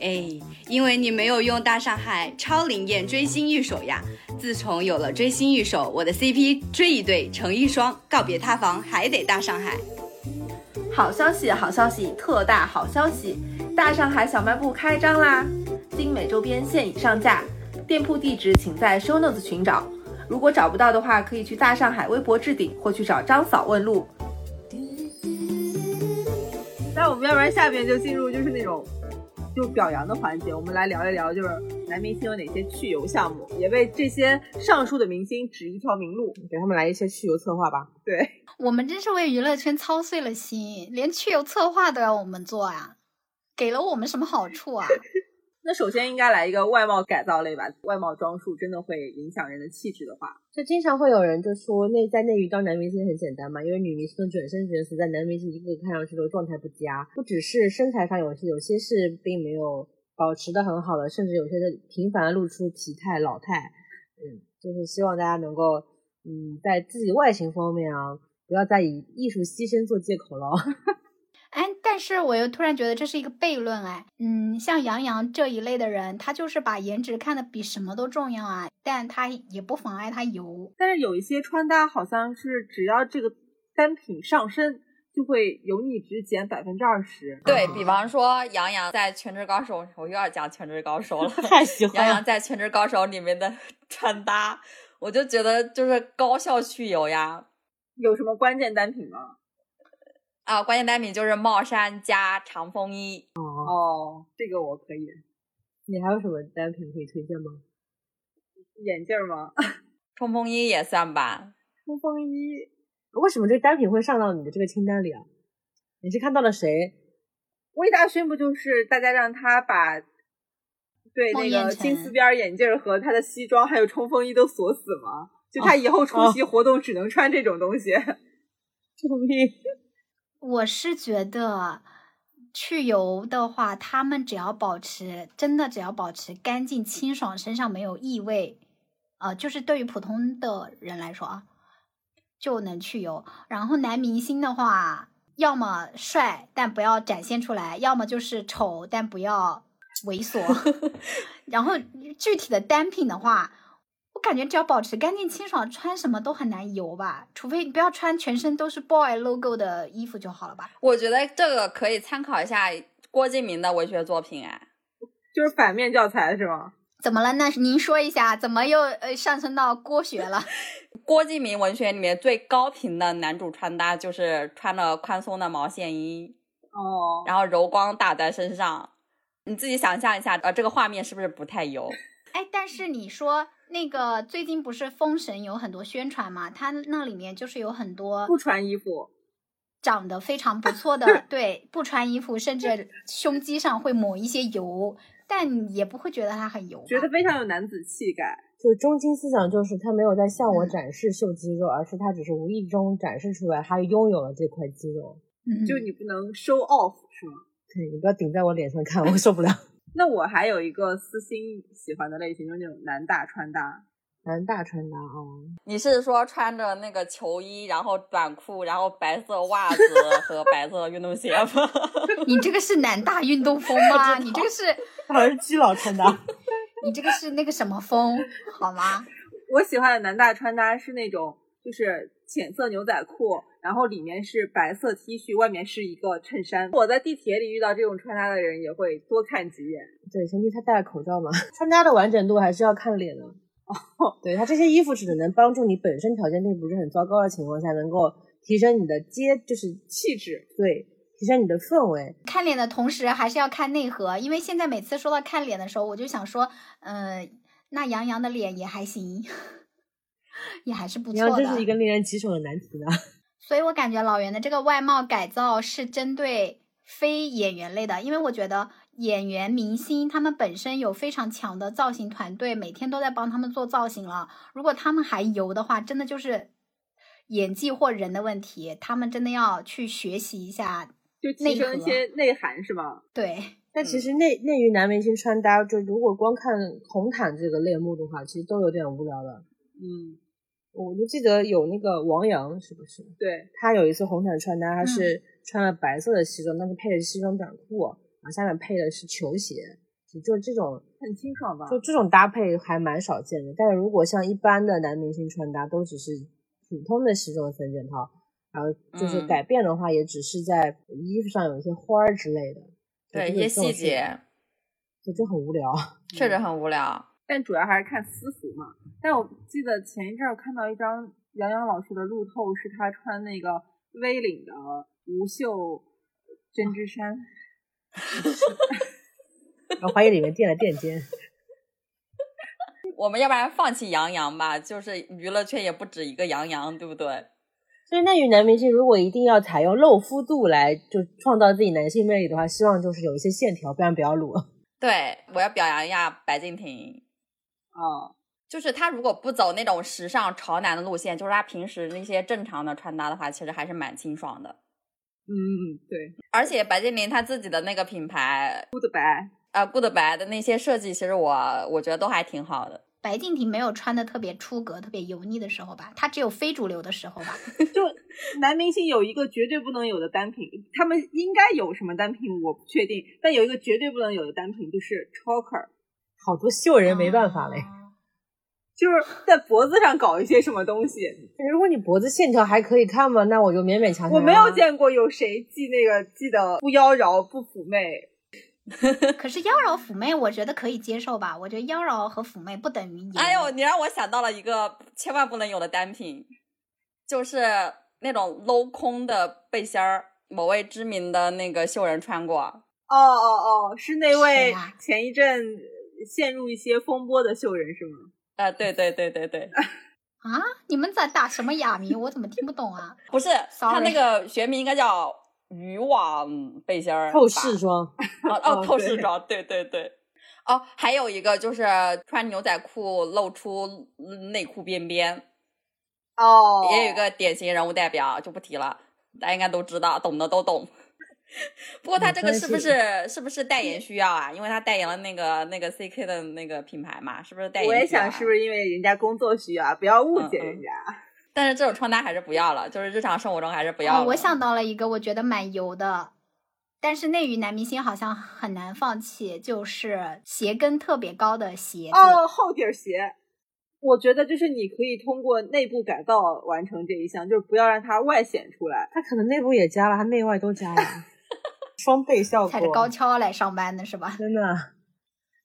哎，因为你没有用大上海超灵验追星御守呀！自从有了追星御守，我的 CP 追一对成一双，告别塌房还得大上海。好消息，好消息，特大好消息！大上海小卖部开张啦！精美周边现已上架，店铺地址请在 show notes 寻找。如果找不到的话，可以去大上海微博置顶或去找张嫂问路。那我们要不然下边就进入就是那种就表扬的环节，我们来聊一聊就是男明星有哪些去油项目，也为这些上述的明星指一条明路，给他们来一些去油策划吧。对，我们真是为娱乐圈操碎了心，连去油策划都要我们做啊！给了我们什么好处啊？那首先应该来一个外貌改造类吧，外貌装束真的会影响人的气质的话，就经常会有人就说内在内娱当男明星很简单嘛，因为女明星的转身角色在男明星一个个看上去都状态不佳，不只是身材上有些有些是并没有保持的很好的，甚至有些是频繁露出疲态老态。嗯，就是希望大家能够嗯在自己外形方面啊，不要再以艺术牺牲做借口了。哎，但是我又突然觉得这是一个悖论哎，嗯，像杨洋这一类的人，他就是把颜值看得比什么都重要啊，但他也不妨碍他油。但是有一些穿搭好像是只要这个单品上身，就会油腻值减百分之二十。对比方说杨洋在《全职高手》，我又要讲《全职高手》了。太喜欢杨洋在《全职高手》里面的 穿搭，我就觉得就是高效去油呀。有什么关键单品吗？啊，关键单品就是帽衫加长风衣。哦，这个我可以。你还有什么单品可以推荐吗？眼镜吗？冲锋衣也算吧。冲锋衣，为什么这个单品会上到你的这个清单里啊？你是看到了谁？魏大勋不就是大家让他把对那个金丝边眼镜和他的西装还有冲锋衣都锁死吗？就他以后出席活动只能穿这种东西。救命！我是觉得去油的话，他们只要保持真的只要保持干净清爽，身上没有异味，呃，就是对于普通的人来说啊，就能去油。然后男明星的话，要么帅但不要展现出来，要么就是丑但不要猥琐。然后具体的单品的话。感觉只要保持干净清爽，穿什么都很难油吧？除非你不要穿全身都是 boy logo 的衣服就好了吧？我觉得这个可以参考一下郭敬明的文学作品，哎，就是反面教材是吗？怎么了？那您说一下，怎么又呃上升到郭学了？郭敬明文学里面最高频的男主穿搭就是穿了宽松的毛线衣哦，然后柔光打在身上，你自己想象一下，呃，这个画面是不是不太油？哎，但是你说。那个最近不是封神有很多宣传嘛？它那里面就是有很多不穿衣服，长得非常不错的，对，不穿衣服，甚至胸肌上会抹一些油，但也不会觉得它很油，觉得非常有男子气概。就中心思想就是他没有在向我展示秀肌肉，而是他只是无意中展示出来他拥有了这块肌肉。嗯，就你不能 show off 是吗？对你不要顶在我脸上看，我受不了。那我还有一个私心喜欢的类型，就是那种男大穿搭。男大穿搭哦，你是说穿着那个球衣，然后短裤，然后白色袜子和白色运动鞋吗？你这个是男大运动风吗？你这个是 好像基佬穿搭。你这个是那个什么风好吗？我喜欢的男大穿搭是那种，就是浅色牛仔裤，然后里面是白色 T 恤，外面是一个衬衫。我在地铁里遇到这种穿搭的人，也会多看几眼。对，前提他戴了口罩嘛。穿搭的完整度还是要看脸的。哦，对他这些衣服只能帮助你本身条件并不是很糟糕的情况下，能够提升你的接就是气质，对，提升你的氛围。看脸的同时还是要看内核，因为现在每次说到看脸的时候，我就想说，嗯，那杨洋的脸也还行，也还是不错的。这是一个令人棘手的难题呢。所以我感觉老袁的这个外貌改造是针对非演员类的，因为我觉得演员、明星他们本身有非常强的造型团队，每天都在帮他们做造型了。如果他们还油的话，真的就是演技或人的问题，他们真的要去学习一下。就提升一些内涵是吗？对。但其实内内娱男明星穿搭，就如果光看红毯这个类目的话，其实都有点无聊了。嗯，我就记得有那个王阳，是不是？对，他有一次红毯穿搭，他是穿了白色的西装，但是配的是西装短裤，然后下面配的是球鞋，就这种很清爽吧？就这种搭配还蛮少见的。但是如果像一般的男明星穿搭，都只是普通的西装三件套，然后就是改变的话，也只是在衣服上有一些花儿之类的。对一些细节，就就很无聊，确实很无聊。但主要还是看私服嘛。但我记得前一阵儿看到一张杨洋老师的路透，是他穿那个 V 领的无袖针织衫，我怀疑里面垫了垫肩。我们要不然放弃杨洋吧，就是娱乐圈也不止一个杨洋，对不对？所以内娱男明星如果一定要采用露肤度来就创造自己男性魅力的话，希望就是有一些线条，不然不要露。对，我要表扬一下白敬亭。哦，就是他如果不走那种时尚潮男的路线，就是他平时那些正常的穿搭的话，其实还是蛮清爽的。嗯嗯，对。而且白敬亭他自己的那个品牌 Good 白啊 Good 白的那些设计，其实我我觉得都还挺好的。白敬亭没有穿的特别出格、特别油腻的时候吧？他只有非主流的时候吧？就男明星有一个绝对不能有的单品，他们应该有什么单品我不确定，但有一个绝对不能有的单品就是 choker。好多秀人没办法嘞，就是在脖子上搞一些什么东西。如果你脖子线条还可以看嘛，那我就勉勉强强。我没有见过有谁系那个系的不妖娆不妩媚。可是妖娆妩媚，我觉得可以接受吧。我觉得妖娆和妩媚不等于哎呦，你让我想到了一个千万不能有的单品，就是那种镂空的背心儿，某位知名的那个秀人穿过。哦哦哦，是那位前一阵陷入一些风波的秀人是吗？啊，对对对对对。啊，你们在打什么哑谜？我怎么听不懂啊？不是，他那个学名应该叫。渔网背心儿，透视装，哦 哦，透视装，对对对，哦，还有一个就是穿牛仔裤露出内裤边边，哦，也有一个典型人物代表，就不提了，大家应该都知道，懂的都懂。不过他这个是不是是不是代言需要啊？因为他代言了那个那个 CK 的那个品牌嘛，是不是代言？我也想是不是因为人家工作需要，不要误解人家。但是这种穿搭还是不要了，就是日常生活中还是不要。我想到了一个，我觉得蛮油的，但是内娱男明星好像很难放弃，就是鞋跟特别高的鞋子。哦，厚底鞋。我觉得就是你可以通过内部改造完成这一项，就是不要让它外显出来。他可能内部也加了，他内外都加了，双倍效果。踩着高跷来上班的是吧？真的。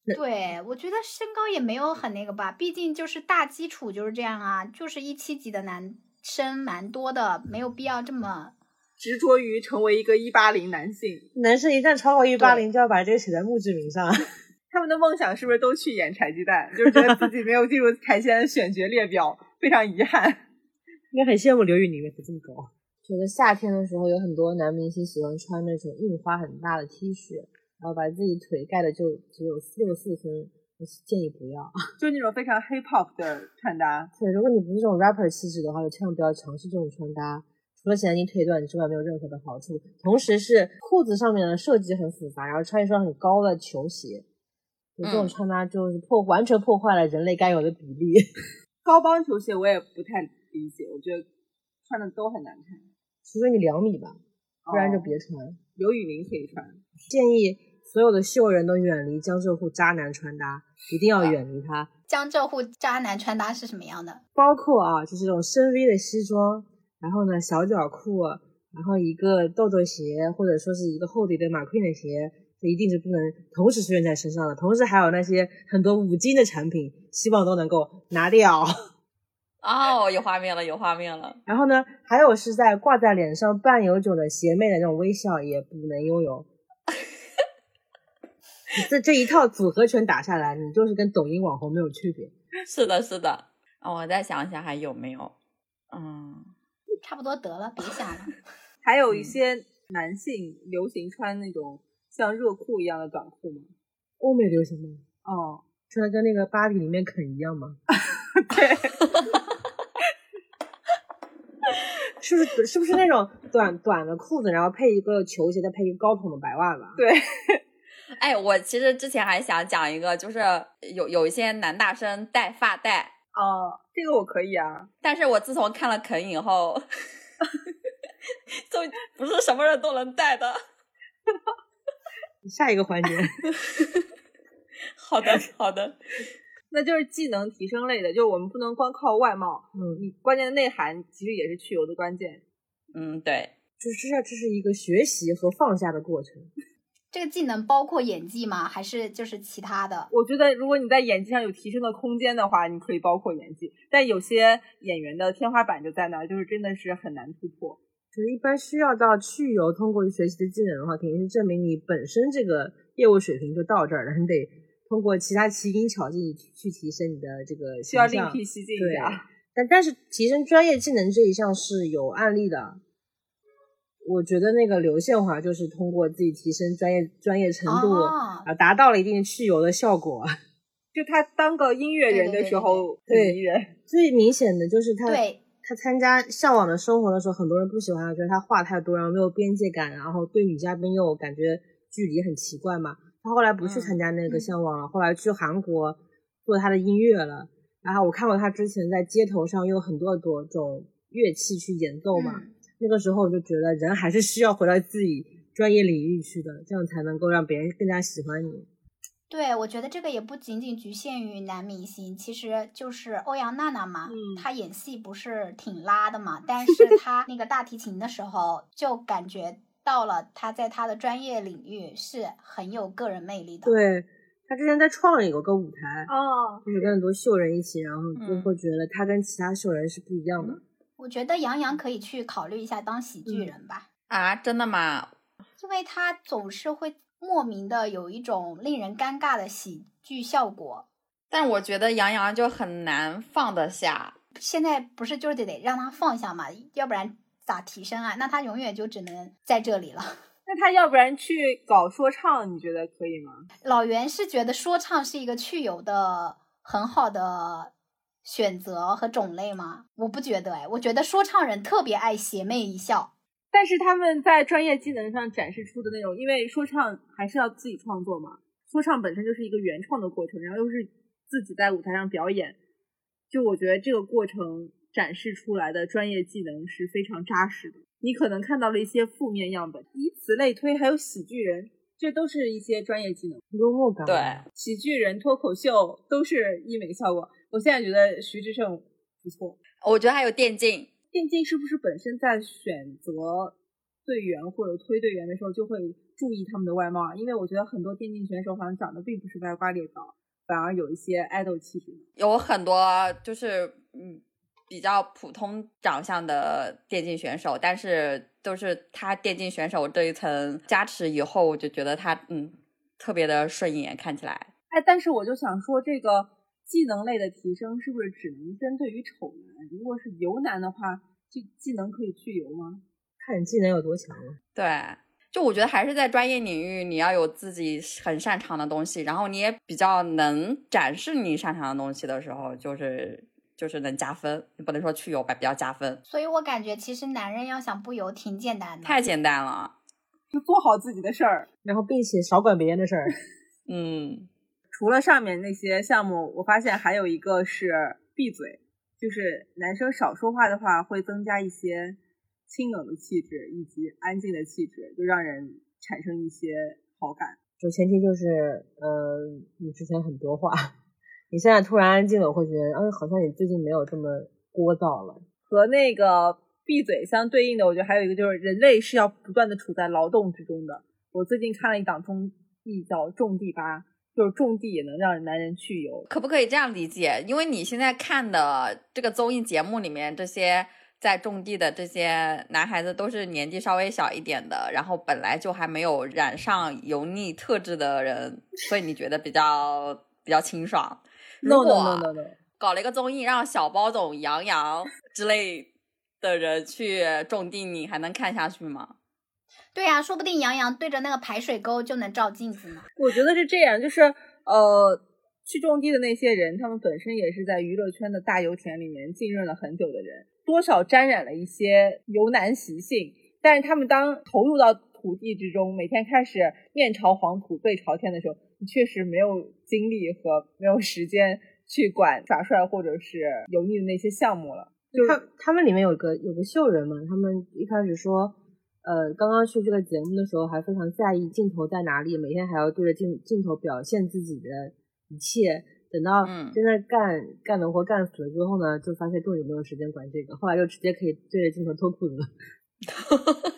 对，我觉得身高也没有很那个吧，毕竟就是大基础就是这样啊，就是一七级的男生蛮多的，没有必要这么执着于成为一个一八零男性。男生一旦超过一八零，就要把这个写在墓志铭上。他们的梦想是不是都去演柴鸡蛋？就是觉得自己没有进入台前的选角列表，非常遗憾。应该很羡慕刘宇宁的，这么高。觉得夏天的时候有很多男明星喜欢穿那种印花很大的 T 恤。然后把自己腿盖的就只有六四分，我建议不要，就那种非常 hip hop 的穿搭。对，如果你不是这种 rapper 气质的话，就千万不要尝试这种穿搭。除了显得你腿短之外，没有任何的好处。同时是裤子上面的设计很复杂，然后穿一双很高的球鞋，就这种穿搭就是破完全破坏了人类该有的比例。高帮球鞋我也不太理解，我觉得穿的都很难看。除非你两米吧，不然就别穿。刘雨宁可以穿，建议。所有的秀人都远离江浙沪渣男穿搭，一定要远离他。江浙沪渣男穿搭是什么样的？包括啊，就是这种深 V 的西装，然后呢小脚裤，然后一个豆豆鞋，或者说是一个厚底的马奎的鞋，这一定是不能同时出现在身上的。同时还有那些很多五金的产品，希望都能够拿掉。哦，有画面了，有画面了。然后呢，还有是在挂在脸上半有酒的邪魅的那种微笑，也不能拥有。这这一套组合拳打下来，你就是跟抖音网红没有区别。是的，是的。啊，我再想想还有没有？嗯，差不多得了，别想了。还有一些男性流行穿那种像热裤一样的短裤吗？欧美流行吗？哦，穿的跟那个芭比里面肯一样吗？对，是不是是不是那种 短短的裤子，然后配一个球鞋，再配一个高筒的白袜子？对，哎，我其实之前还想讲一个，就是有有一些男大生戴发带，哦，这个我可以啊。但是我自从看了肯以后，就不是什么人都能戴的。下一个环节，好的，好的。那就是技能提升类的，就是我们不能光靠外貌，嗯，你关键的内涵其实也是去油的关键。嗯，对，就是这这是一个学习和放下的过程。这个技能包括演技吗？还是就是其他的？我觉得如果你在演技上有提升的空间的话，你可以包括演技，但有些演员的天花板就在那儿，就是真的是很难突破。就是一般需要到去油通过学习的技能的话，肯定是证明你本身这个业务水平就到这儿了，你得通过其他奇技巧技去提升你的这个需要形象另辟蹊径一对下。但但是提升专业技能这一项是有案例的。我觉得那个刘宪华就是通过自己提升专业专业程度，哦啊，达到了一定去油的效果。就他当个音乐人的时候很对迷人，最明显的就是他对，他参加《向往的生活》的时候，很多人不喜欢他，觉得他话太多，然后没有边界感，然后对女嘉宾又感觉距离很奇怪嘛。他后来不去嗯参加那个嗯《向往》了，后来去韩国做他的音乐了。然后我看过他之前在街头上用很多多种乐器去演奏嘛，嗯那个时候我就觉得人还是需要回到自己专业领域去的，这样才能够让别人更加喜欢你。对，我觉得这个也不仅仅局限于男明星，其实就是欧阳娜娜嘛，嗯她演戏不是挺拉的嘛，但是她那个大提琴的时候，就感觉到了他在他的专业领域是很有个人魅力的。对他之前在创里有个舞台，哦，就是跟很多秀人一起，然后就嗯会觉得他跟其他秀人是不一样的。我觉得杨洋可以去考虑一下当喜剧嗯人吧，啊，真的吗？因为他总是会莫名的有一种令人尴尬的喜剧效果。但我觉得杨洋就很难放得下。现在不是就是得得让他放下嘛，要不然咋提升啊？那他永远就只能在这里了。那他要不然去搞说唱，你觉得可以吗？老袁是觉得说唱是一个去油的很好的选择和种类吗？我不觉得哎，我觉得说唱人特别爱邪魅一笑。但是他们在专业技能上展示出的那种，因为说唱还是要自己创作嘛，说唱本身就是一个原创的过程，然后又是自己在舞台上表演，就我觉得这个过程展示出来的专业技能是非常扎实的。你可能看到了一些负面样本，以此类推，还有喜剧人，这都是一些专业技能。幽默感，对，喜剧人、脱口秀都是医美效果。我现在觉得徐志胜不错。我觉得还有电竞，电竞是不是本身在选择队员或者推队员的时候就会注意他们的外貌啊？因为我觉得很多电竞选手好像长得并不是歪瓜裂枣，反而有一些爱豆气质。有很多就是嗯比较普通长相的电竞选手，但是都是他电竞选手这一层加持以后，我就觉得他嗯特别的顺眼，看起来。哎，但是我就想说，这个技能类的提升是不是只能针对于丑男？如果是油男的话，就技能可以去油吗？看你技能有多强了。对，就我觉得还是在专业领域，你要有自己很擅长的东西，然后你也比较能展示你擅长的东西的时候，就是就是能加分。你不能说去油吧，比较加分，所以我感觉其实男人要想不油挺简单的。太简单了。就做好自己的事儿。然后并且少管别人的事儿。嗯，除了上面那些项目，我发现还有一个是闭嘴，就是男生少说话的话，会增加一些清冷的气质以及安静的气质，就让人产生一些好感。就前提就是，呃，你之前很多话，你现在突然安静了，我会觉得，嗯，好像你最近没有这么聒噪了。和那个闭嘴相对应的，我觉得还有一个就是人类是要不断的处在劳动之中的。我最近看了一档综艺叫《种地吧》，就是种地也能让男人去油。可不可以这样理解？因为你现在看的这个综艺节目里面，这些在种地的这些男孩子都是年纪稍微小一点的，然后本来就还没有染上油腻特质的人，所以你觉得比较比较清爽。如 No 果 no no no no，搞了一个综艺，让小包总、杨洋之类的人去种地，你还能看下去吗？对呀、说不定杨洋对着那个排水沟就能照镜子呢。我觉得是这样，就是呃，去种地的那些人，他们本身也是在娱乐圈的大油田里面浸润了很久的人，多少沾染了一些油男习性。但是他们当投入到土地之中，每天开始面朝黄土背朝天的时候，你确实没有精力和没有时间去管耍帅或者是油腻的那些项目了。就是他他们里面有个有个秀人嘛，他们一开始说，呃，刚刚去这个节目的时候还非常在意镜头在哪里，每天还要对着镜镜头表现自己的一切。等到嗯真的干、干农活干死了之后呢，就发现根本就没有时间管这个，后来就直接可以对着镜头脱裤子了。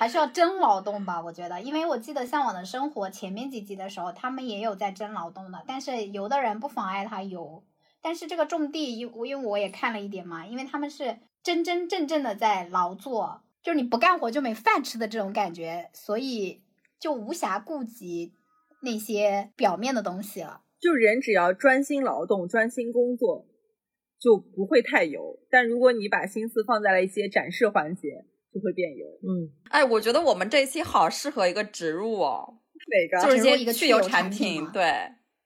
还是要真劳动吧，我觉得，因为我记得《向往的生活》前面几集的时候，他们也有在真劳动的，但是游的人不妨碍他游。但是这个种地，因因为我也看了一点嘛，因为他们是真真正正的在劳作，就是你不干活就没饭吃的这种感觉，所以就无暇顾及那些表面的东西了。就人只要专心劳动、专心工作，就不会太油。但如果你把心思放在了一些展示环节，就会变油。嗯，哎，我觉得我们这一期好适合一个植入哦，哪个？就是一个些去油产产品对，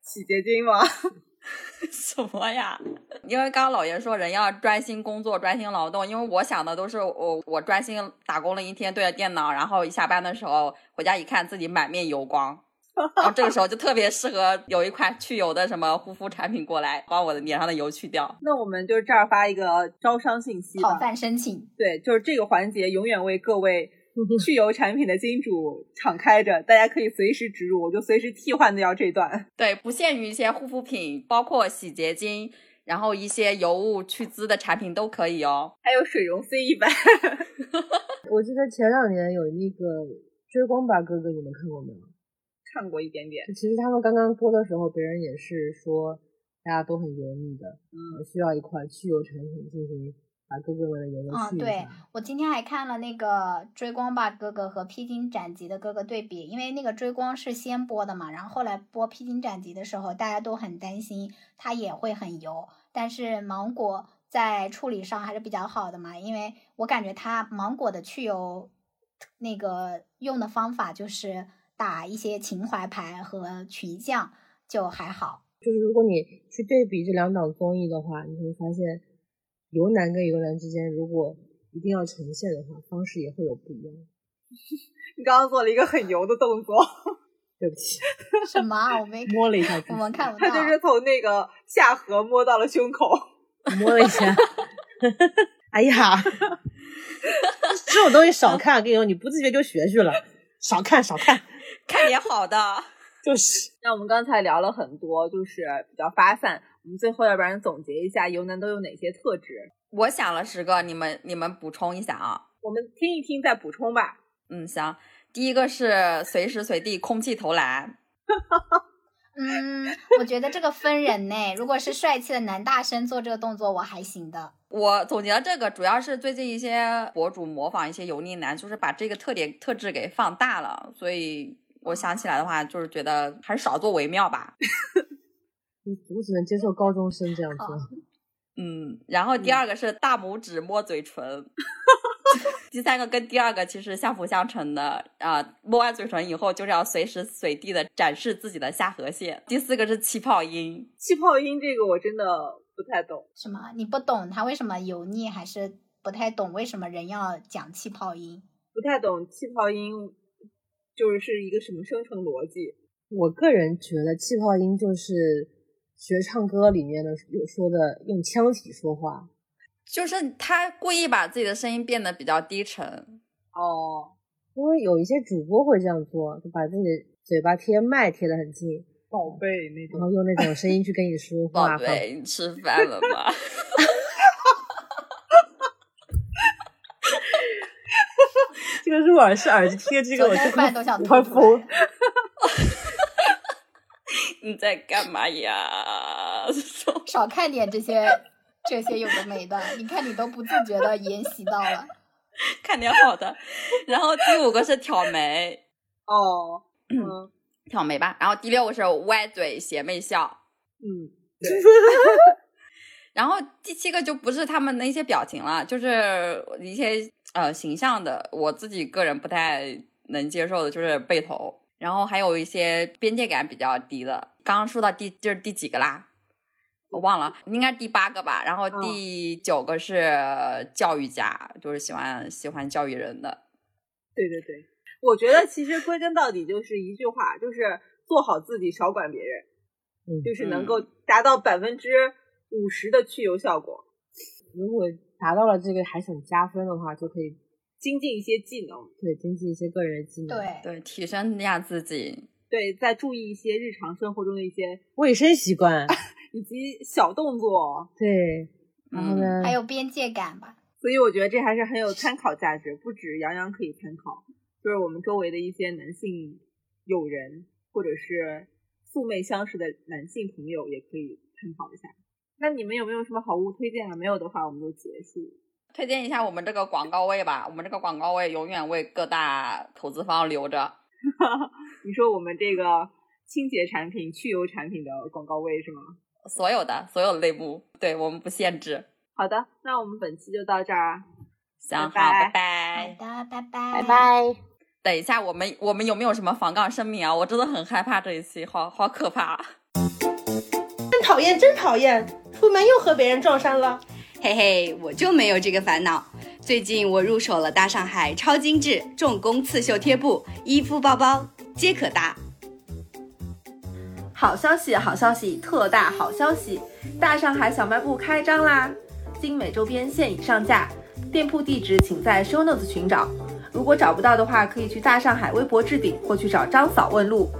洗洁精吗？什么呀？因为刚刚老爷说人要专心工作、专心劳动，因为我想的都是我我专心打工了一天，对着电脑，然后一下班的时候回家一看自己满面油光，然后这个时候就特别适合有一款去油的什么护肤产品过来，把我的脸上的油去掉。那我们就这儿发一个招商信息吧讨。饭申请，对，就是这个环节永远为各位 去油产品的金主敞开着，大家可以随时植入，我就随时替换掉这段。对，不限于一些护肤品，包括洗洁精，然后一些油雾去渍的产品都可以哦。还有水溶 C 一百，我记得前两年有那个《追光吧哥哥》，你们看过没有？看过一点点。其实他们刚刚播的时候，别人也是说大家都很油腻的，嗯，需要一款去油产品进行把哥哥们的油都嗯对。我今天还看了那个《追光吧哥哥》和《披荆斩棘的哥哥》对比，因为那个追光是先播的嘛，然后后来播《披荆斩棘》的时候，大家都很担心它也会很油，但是芒果在处理上还是比较好的嘛，因为我感觉它芒果的去油那个用的方法就是打一些情怀牌和群像，就还好。就是如果你去对比这两档综艺的话，你会发现油男跟油男之间，如果一定要呈现的话，方式也会有不一样。你刚刚做了一个很油的动作，对不起，什么啊？我没 摸了一下我们看不到。他就是从那个下颌摸到了胸口。摸了一下。哎呀，这种东西少看，跟你说，你不自觉就学去了。少看少看，看点好的。就是那我们刚才聊了很多，就是比较发散。我们最后要不然总结一下油男都有哪些特质？我想了十个，你们你们补充一下啊。我们听一听再补充吧。嗯，行。第一个是随时随地空气投篮，嗯，我觉得这个分人呢。如果是帅气的男大生做这个动作，我还行的。我总结了这个，主要是最近一些博主模仿一些油腻男，就是把这个特点特质给放大了，所以我想起来的话，就是觉得还是少做为妙吧。我只能接受高中生这样做。嗯，然后第二个是大拇指摸嘴唇，第三个跟第二个其实相辅相成的啊、摸完嘴唇以后就是要随时随地的展示自己的下颌线。第四个是气泡音，气泡音这个我真的不太懂。什么？你不懂他为什么油腻，还是不太懂为什么人要讲气泡音？不太懂气泡音，就是是一个什么生成逻辑？我个人觉得气泡音就是学唱歌里面的有说的用腔体说话，就是他故意把自己的声音变得比较低沉。哦，因为有一些主播会这样做，就把自己的嘴巴贴麦贴的很近，宝贝那种。然后用那种声音去跟你说话宝。贝，你吃饭了吗？这个入耳式耳机贴这个，我做就饭都想我快吐出来疯。你在干嘛呀？少看点这些这些有的没的，你看你都不自觉的沿袭到了。看点好的。然后第五个是挑眉，哦，嗯挑眉吧。然后第六个是歪嘴邪魅笑。嗯，然后第七个就不是他们的一些表情了，就是一些呃形象的，我自己个人不太能接受的就是背头，然后还有一些边界感比较低的。刚刚说到第就是第几个啦？我忘了，应该第八个吧。然后第九个是教育家，就是喜欢喜欢教育人的。对对对，我觉得其实归根到底就是一句话，就是做好自己，少管别人，嗯就是能够达到百分之五十的去油效果，如果达到了这个还想加分的话，就可以精进一些技能，对精进一些个人技能，对，对，提升一下自己。对，再注意一些日常生活中的一些卫生习惯，以及小动作。对，然后呢，还有边界感吧。所以我觉得这还是很有参考价值，不止杨洋可以参考，就是我们周围的一些男性友人或者是素昧相识的男性朋友也可以参考一下。那你们有没有什么好物推荐啊？没有的话，我们就结束。推荐一下我们这个广告位吧，我们这个广告位永远为各大投资方留着。你说我们这个清洁产品、去油产品的广告位是吗？所有的所有的类目，对我们不限制。好的，那我们本期就到这儿。行，好，拜拜拜好的，拜拜，拜。拜。等一下，我们我们有没有什么防杠声明啊？我真的很害怕这一期，好好可怕。真讨厌，真讨厌！出门又和别人撞衫了。嘿嘿，我就没有这个烦恼。最近我入手了大上海超精致重工刺绣贴布，衣服、包包皆可搭。好消息，好消息，特大好消息！大上海小卖部开张啦！精美周边现已上架，店铺地址请在 show notes 寻找。如果找不到的话，可以去大上海微博置顶或去找张嫂问路。